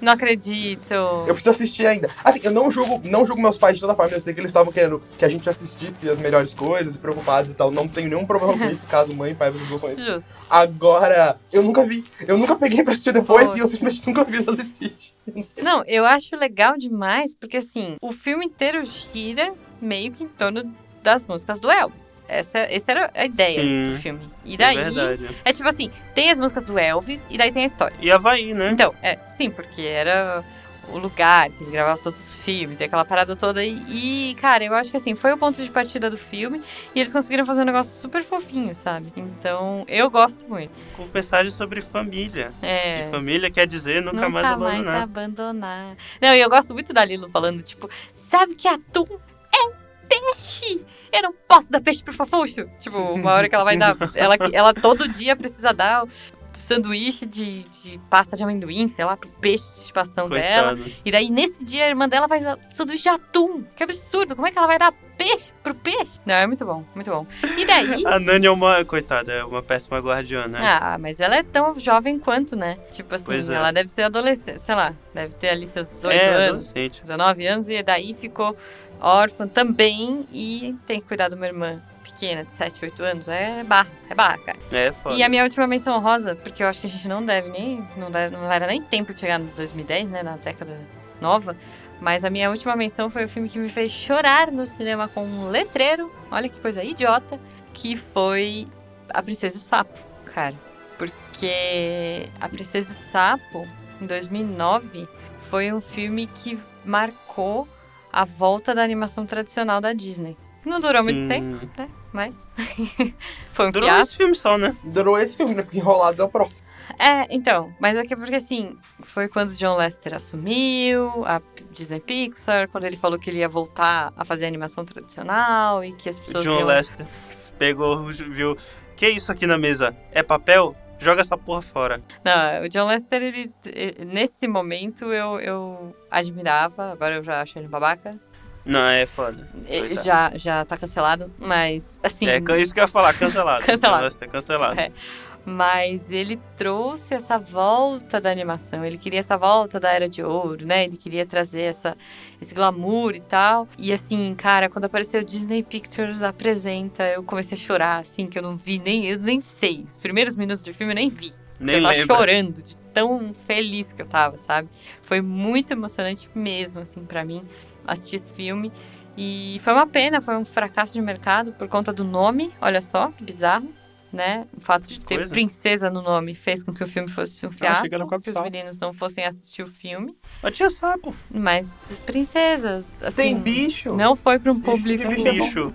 Não acredito. Eu preciso assistir ainda. Assim, eu não julgo, não julgo meus pais de toda forma. Eu sei que eles estavam querendo que a gente assistisse as melhores coisas e preocupados e tal. Não tenho nenhum problema com [LAUGHS] isso, caso mãe e pai vocês ouçam isso. Justo. Agora, eu nunca vi. Eu nunca peguei pra assistir depois Poxa. e eu simplesmente nunca vi não sei. Não, eu acho legal demais, porque assim, o filme inteiro gira meio que em torno das músicas do Elvis. Essa, essa era a ideia Sim, do filme. E É daí. verdade. É tipo assim, tem as músicas do Elvis e daí tem a história. E Havaí, né? Então, é, sim, porque era o lugar que ele gravava todos os filmes e aquela parada toda. E, e, cara, eu acho que assim, foi o ponto de partida do filme e eles conseguiram fazer um negócio super fofinho, sabe? Então, eu gosto muito. Com mensagem sobre família. É. E família quer dizer nunca, mais abandonar. abandonar. Não, e eu gosto muito da Lilo falando, tipo, sabe que atum é peixe? Eu não posso dar peixe pro fofuxo. Tipo, uma hora que ela vai dar. [LAUGHS] Ela, ela todo dia precisa dar sanduíche de, de pasta de amendoim, sei lá, pro peixe de estimação dela. E daí, nesse dia, a irmã dela faz sanduíche de atum. Que absurdo. Como é que ela vai dar peixe pro peixe? Não, é muito bom, muito bom. E daí... [LAUGHS] A Nani é uma, coitada, é uma péssima guardiana. Ah, mas ela é tão jovem quanto, né? Tipo assim, é. ela deve ser adolescente, sei lá, deve ter ali seus 18 é, anos, adolescente. 19 anos, e daí ficou órfã também e tem que cuidar de uma irmã pequena de 7, 8 anos. É barra, é barra, cara. É, foda. E a minha última menção rosa, porque eu acho que a gente não deve nem. Não, deve, não era nem tempo de chegar no 2010, né? Na década nova. Mas a minha última menção foi o filme que me fez chorar no cinema com um letreiro. Olha que coisa idiota. Que foi A Princesa e o Sapo, cara. Porque A Princesa e o Sapo, em 2009, foi um filme que marcou a volta da animação tradicional da Disney. Não durou muito Sim. tempo, né? Mas [LAUGHS] foi um Durou fiasco. esse filme só, né? Durou esse filme, né? Porque Enrolados é o próximo. É, então, mas é que porque assim, foi quando John Lester assumiu a Disney Pixar, quando ele falou que ele ia voltar a fazer animação tradicional e que as O pessoas John iam... Lester pegou, viu. Que isso aqui na mesa? É papel? Joga essa porra fora. Não, o John Lester, ele, ele- nesse momento eu, eu admirava, agora eu já acho ele babaca. Não, é foda. Coitado. já, já tá cancelado, mas assim. É isso que eu ia falar, cancelado. [LAUGHS] Cancelado. John Lester, cancelado. É. Mas ele trouxe essa volta da animação. Ele queria essa volta da era de ouro, né? Ele queria trazer essa, esse glamour e tal. E assim, cara, quando apareceu Disney Pictures apresenta, eu comecei a chorar, assim, que eu não vi nem, eu nem sei. Os primeiros minutos do filme eu nem vi. Nem eu tava lembra. chorando de tão feliz que eu tava, sabe? Foi muito emocionante mesmo, assim, pra mim, assistir esse filme. E foi uma pena, foi um fracasso de mercado por conta do nome, olha só, que bizarro, né? O fato de ter coisa. princesa no nome fez com que o filme fosse um que fiasco, do que os meninos não fossem assistir o filme. Mas tinha sapo. Mas princesas, assim, Tem bicho. não foi para um Bicho público... de Tem bicho.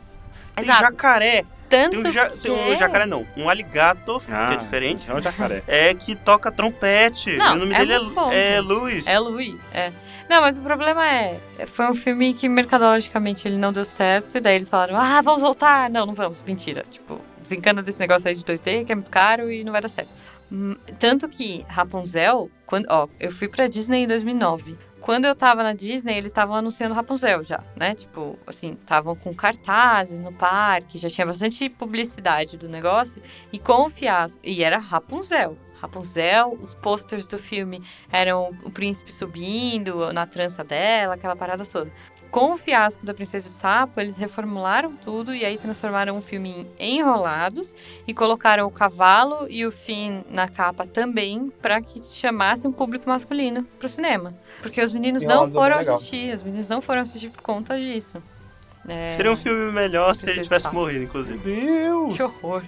Tem Exato. jacaré. Tanto Tem um, ja- que... tem um jacaré não. Um alligator, que Ah, é diferente. É o jacaré. É que toca trompete. Não, o nome é dele é, é gente. Luiz. É Louis, é. Não, mas o problema é, foi um filme que mercadologicamente ele não deu certo, e daí eles falaram, ah, vamos voltar. Não, não vamos, mentira. Tipo, desencana desse negócio aí de 2D, que é muito caro e não vai dar certo. Hum, Tanto que Rapunzel, quando, ó, eu fui pra Disney em 2009. Quando eu tava na Disney, eles estavam anunciando Rapunzel já, né? Tipo, assim, estavam com cartazes no parque, já tinha bastante publicidade do negócio. E com o fiasco, e era Rapunzel. Rapunzel, os posters do filme eram o príncipe subindo na trança dela, aquela parada toda. Com o fiasco da Princesa e o Sapo, eles reformularam tudo e aí transformaram o filme em Enrolados e colocaram o cavalo e o Finn na capa também para que chamasse um público masculino pro cinema. Porque os meninos não Enrolados é foram legal. assistir, os meninos não foram assistir por conta disso. É, Seria um filme melhor se ele tivesse morrido, Meu inclusive. Deus! Que horror.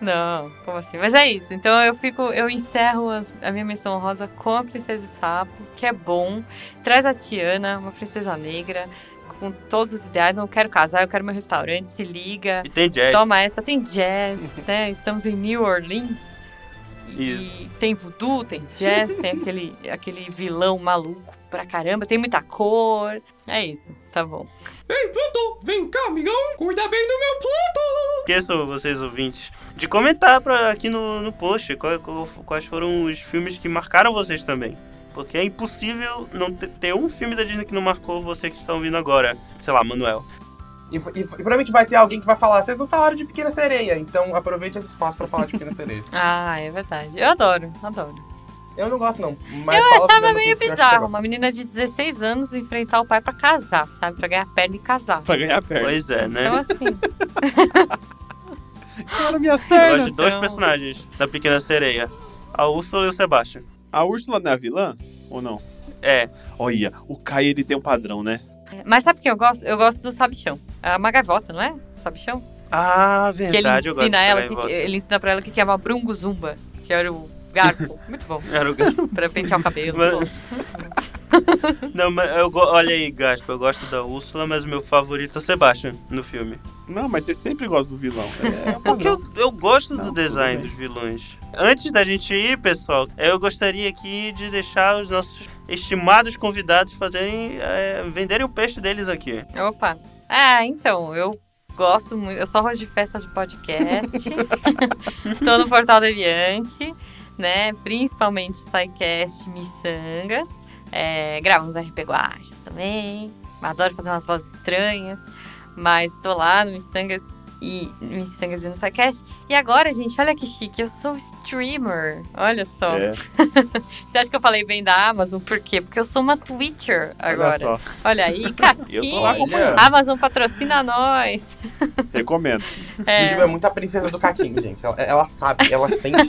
Não, como assim? Mas é isso. Então eu fico, eu encerro as- a minha menção rosa com a Princesa e o Sapo, que é bom. Traz a Tiana, uma princesa negra, com todos os ideais. Não quero casar, eu quero meu restaurante, se liga. E tem jazz. Toma essa, tem jazz, [LAUGHS] né? Estamos em New Orleans. E Isso. tem voodoo, tem jazz, tem aquele, [LAUGHS] aquele vilão maluco pra caramba, tem muita cor. É isso, tá bom. Ei, Pluto, vem cá, amigão. Cuida bem do meu Pluto. Esqueçam vocês ouvintes de comentar pra, aqui no, no post qual- qual- quais foram os filmes que marcaram vocês também. Porque é impossível não ter, ter um filme da Disney que não marcou você que está ouvindo agora. Sei lá, Manuel. E, e- e provavelmente vai ter alguém que vai falar, vocês não falaram de Pequena Sereia, então aproveite esse espaço pra falar de Pequena Sereia. [LAUGHS] Ah, é verdade. Eu adoro, adoro. Eu não gosto não, mas Eu achava meio assim, que eu que bizarro uma menina de 16 anos enfrentar o pai pra casar, sabe? Pra ganhar perna e casar. Pra ganhar perna. Pois é, né? Então, assim, [LAUGHS] Cara, minhas Eu pernas. gosto de dois Então- personagens da Pequena Sereia. A Úrsula e o Sebastian. A Úrsula não é a vilã? Ou não? É, Olha, o Kai ele tem um padrão, né? Mas sabe quem eu gosto? Eu gosto do Sabichão. A Magaivota, não é? Sabichão? Ah, Que ele verdade, eu gosto ensina ela, que, ele ensina pra ela o que que é uma brunguzumba, que era o garfo. Muito bom. Era o- Pra pentear o cabelo. Mas-. [LAUGHS] Não, mas eu, go- olha aí, Gaspa, eu gosto da Úrsula, mas o meu favorito é o Sebastian no filme. Não, mas você sempre gosta do vilão. É, é Porque eu, eu gosto Não, do design dos vilões. Antes da gente ir, pessoal, eu gostaria aqui de deixar os nossos estimados convidados fazerem, é, venderem o peixe deles aqui. Opa. Ah, então, eu gosto muito. Eu sou arroz de festa de podcast. [LAUGHS] Tô no Portal Deviante, né? Principalmente o SciCast Missangas. É, gravo uns RP Guaches também. Adoro fazer umas vozes estranhas. Mas tô lá no Missangas e Missangas e no SciCast. E agora, gente, olha que chique. Eu sou streamer. Olha só. É, [LAUGHS] Você acha que eu falei bem da Amazon? Por quê? Porque eu sou uma Twitcher agora. olha só. Olha aí, [LAUGHS] Eu tô Catinho. lá acompanhando. Amazon patrocina nós. [LAUGHS] Recomendo. É, Jujuba é muito a princesa do Catinho, gente. Ela, ela sabe, ela sente.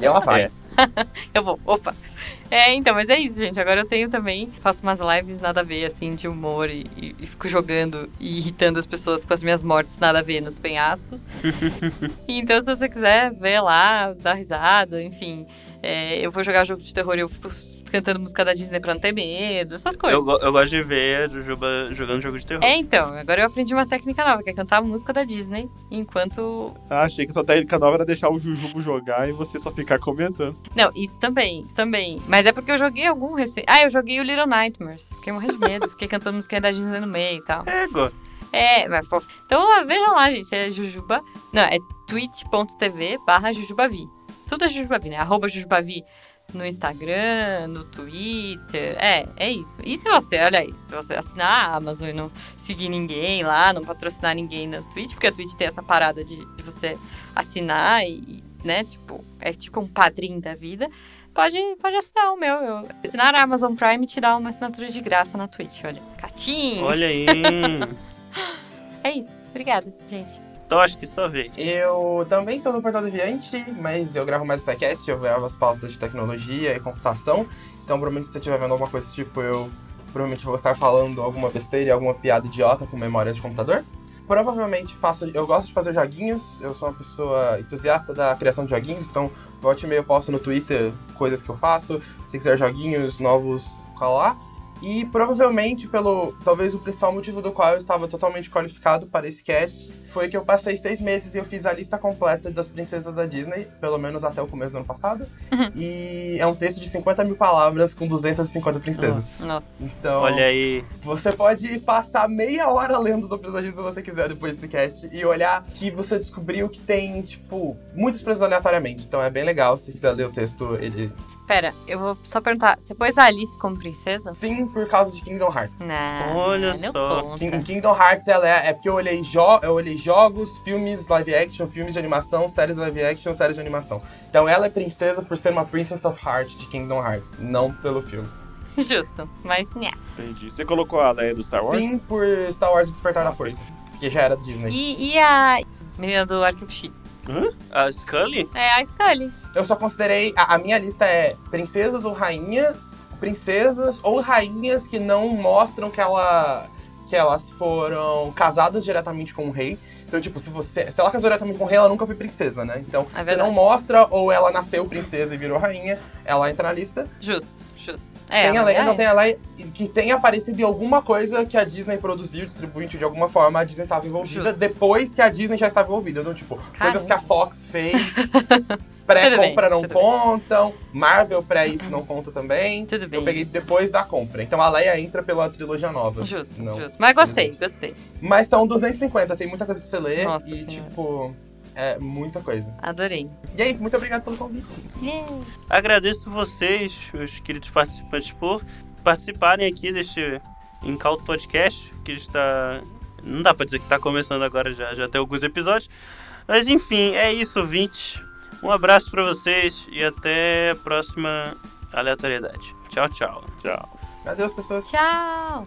e ela vai. É. eu vou. Opa. É, então, mas é isso, gente. Agora eu tenho também. Faço umas lives nada a ver, assim, de humor e, e- e fico jogando e irritando as pessoas com as minhas mortes nada a ver nos penhascos. [LAUGHS] então, se você quiser ver lá, dar risada, enfim. é, eu vou jogar jogo de terror e eu fico cantando música da Disney pra não ter medo, essas coisas. Eu, eu gosto de ver a Jujuba jogando jogo de terror. É, então, agora eu aprendi uma técnica nova, que é cantar a música da Disney enquanto. Ah, achei que sua técnica nova era deixar o Jujubo jogar e você só ficar comentando. Não, isso também, isso também. Mas é porque eu joguei algum recente. Ah, eu joguei o Little Nightmares. Fiquei morrendo de medo, fiquei cantando música da Disney no meio e tal. Ego. É, mas fofo. Então vejam lá, gente. É Jujuba. Não, é twitch.tv barra Jujubavi. Tudo é Jujubavi, né? Arroba Jujubavi no Instagram, no Twitter. É, é isso. E se você, olha aí, se você assinar a Amazon e não seguir ninguém lá, não patrocinar ninguém na Twitch, porque a Twitch tem essa parada de, de você assinar e, né, tipo, é tipo um padrinho da vida. Pode, pode assinar o meu. Eu, assinar a Amazon Prime te dá uma assinatura de graça na Twitch, olha. Catinho! Olha aí. [LAUGHS] É isso. Obrigada, gente. Toque, sua vez. Eu também sou do Portal Deviante, mas eu gravo mais o SciCast, eu gravo as pautas de tecnologia e computação. Então, provavelmente, se você estiver vendo alguma coisa tipo, eu provavelmente vou estar falando alguma besteira e alguma piada idiota com memória de computador. Provavelmente faço. Eu gosto de fazer joguinhos, eu sou uma pessoa entusiasta da criação de joguinhos, então volte e meio eu posto no Twitter coisas que eu faço. Se quiser joguinhos novos, cola lá. E provavelmente, pelo. Talvez o principal motivo do qual eu estava totalmente qualificado para esse cast foi que eu passei seis meses e eu fiz a lista completa das princesas da Disney, pelo menos até o começo do ano passado. E é um texto de 50 mil palavras com 250 princesas. Nossa. Então, Olha aí. você pode passar meia hora lendo sobre as Disney se você quiser depois desse cast e olhar que você descobriu que tem, tipo, muitas princesas aleatoriamente. Então é bem legal, se quiser ler o texto, ele. Pera, eu vou só perguntar. Você pôs a Alice como princesa? Sim, por causa de Kingdom Hearts. Não. Olha não só. conta. King- Kingdom Hearts ela é, é porque eu olhei, jo eu olhei jogos, filmes live action, filmes de animação, séries live action, séries de animação. Então ela é princesa por ser uma Princess of Heart de Kingdom Hearts, não pelo filme. [LAUGHS] Justo, mas né. Entendi. Você colocou a Leia do Star Wars? Sim, por Star Wars Despertar da Força, que já era Disney. E, e a menina do Arquivo X? A Scully? É a Scully. Eu só considerei. A, a minha lista é princesas ou rainhas. Princesas ou rainhas que não mostram que ela. que elas foram casadas diretamente com o rei. Então, tipo, se você. Se ela casou diretamente com o rei, ela nunca foi princesa, né? Então, É você não mostra, ou ela nasceu princesa e virou rainha, ela entra na lista. Justo, justo. É, tem a Leia, Leia não é. tem a Leia que tenha aparecido em alguma coisa que a Disney produziu, distribuiu de alguma forma, a Disney estava envolvida Justo. depois que a Disney já estava envolvida. Então, tipo, coisas Caramba. que a Fox fez, [LAUGHS] pré-compra não tudo bem. contam, Marvel pré isso não conta também. Tudo bem. Eu peguei depois da compra. Então a Leia entra pela trilogia nova. Justo, Não. justo. Mas gostei, gostei. Mas são 250, tem muita coisa pra você ler. Nossa e, Senhora. tipo, é muita coisa. Adorei. E é isso, muito obrigado pelo convite. Agradeço vocês, os queridos participantes, por participarem aqui deste Incauto Podcast, que está. Não dá pra dizer que tá começando agora, já, já tem alguns episódios. Mas enfim, é isso, 20. Um abraço pra vocês e até a próxima aleatoriedade. Tchau, tchau. Tchau. Adeus, pessoas. Tchau.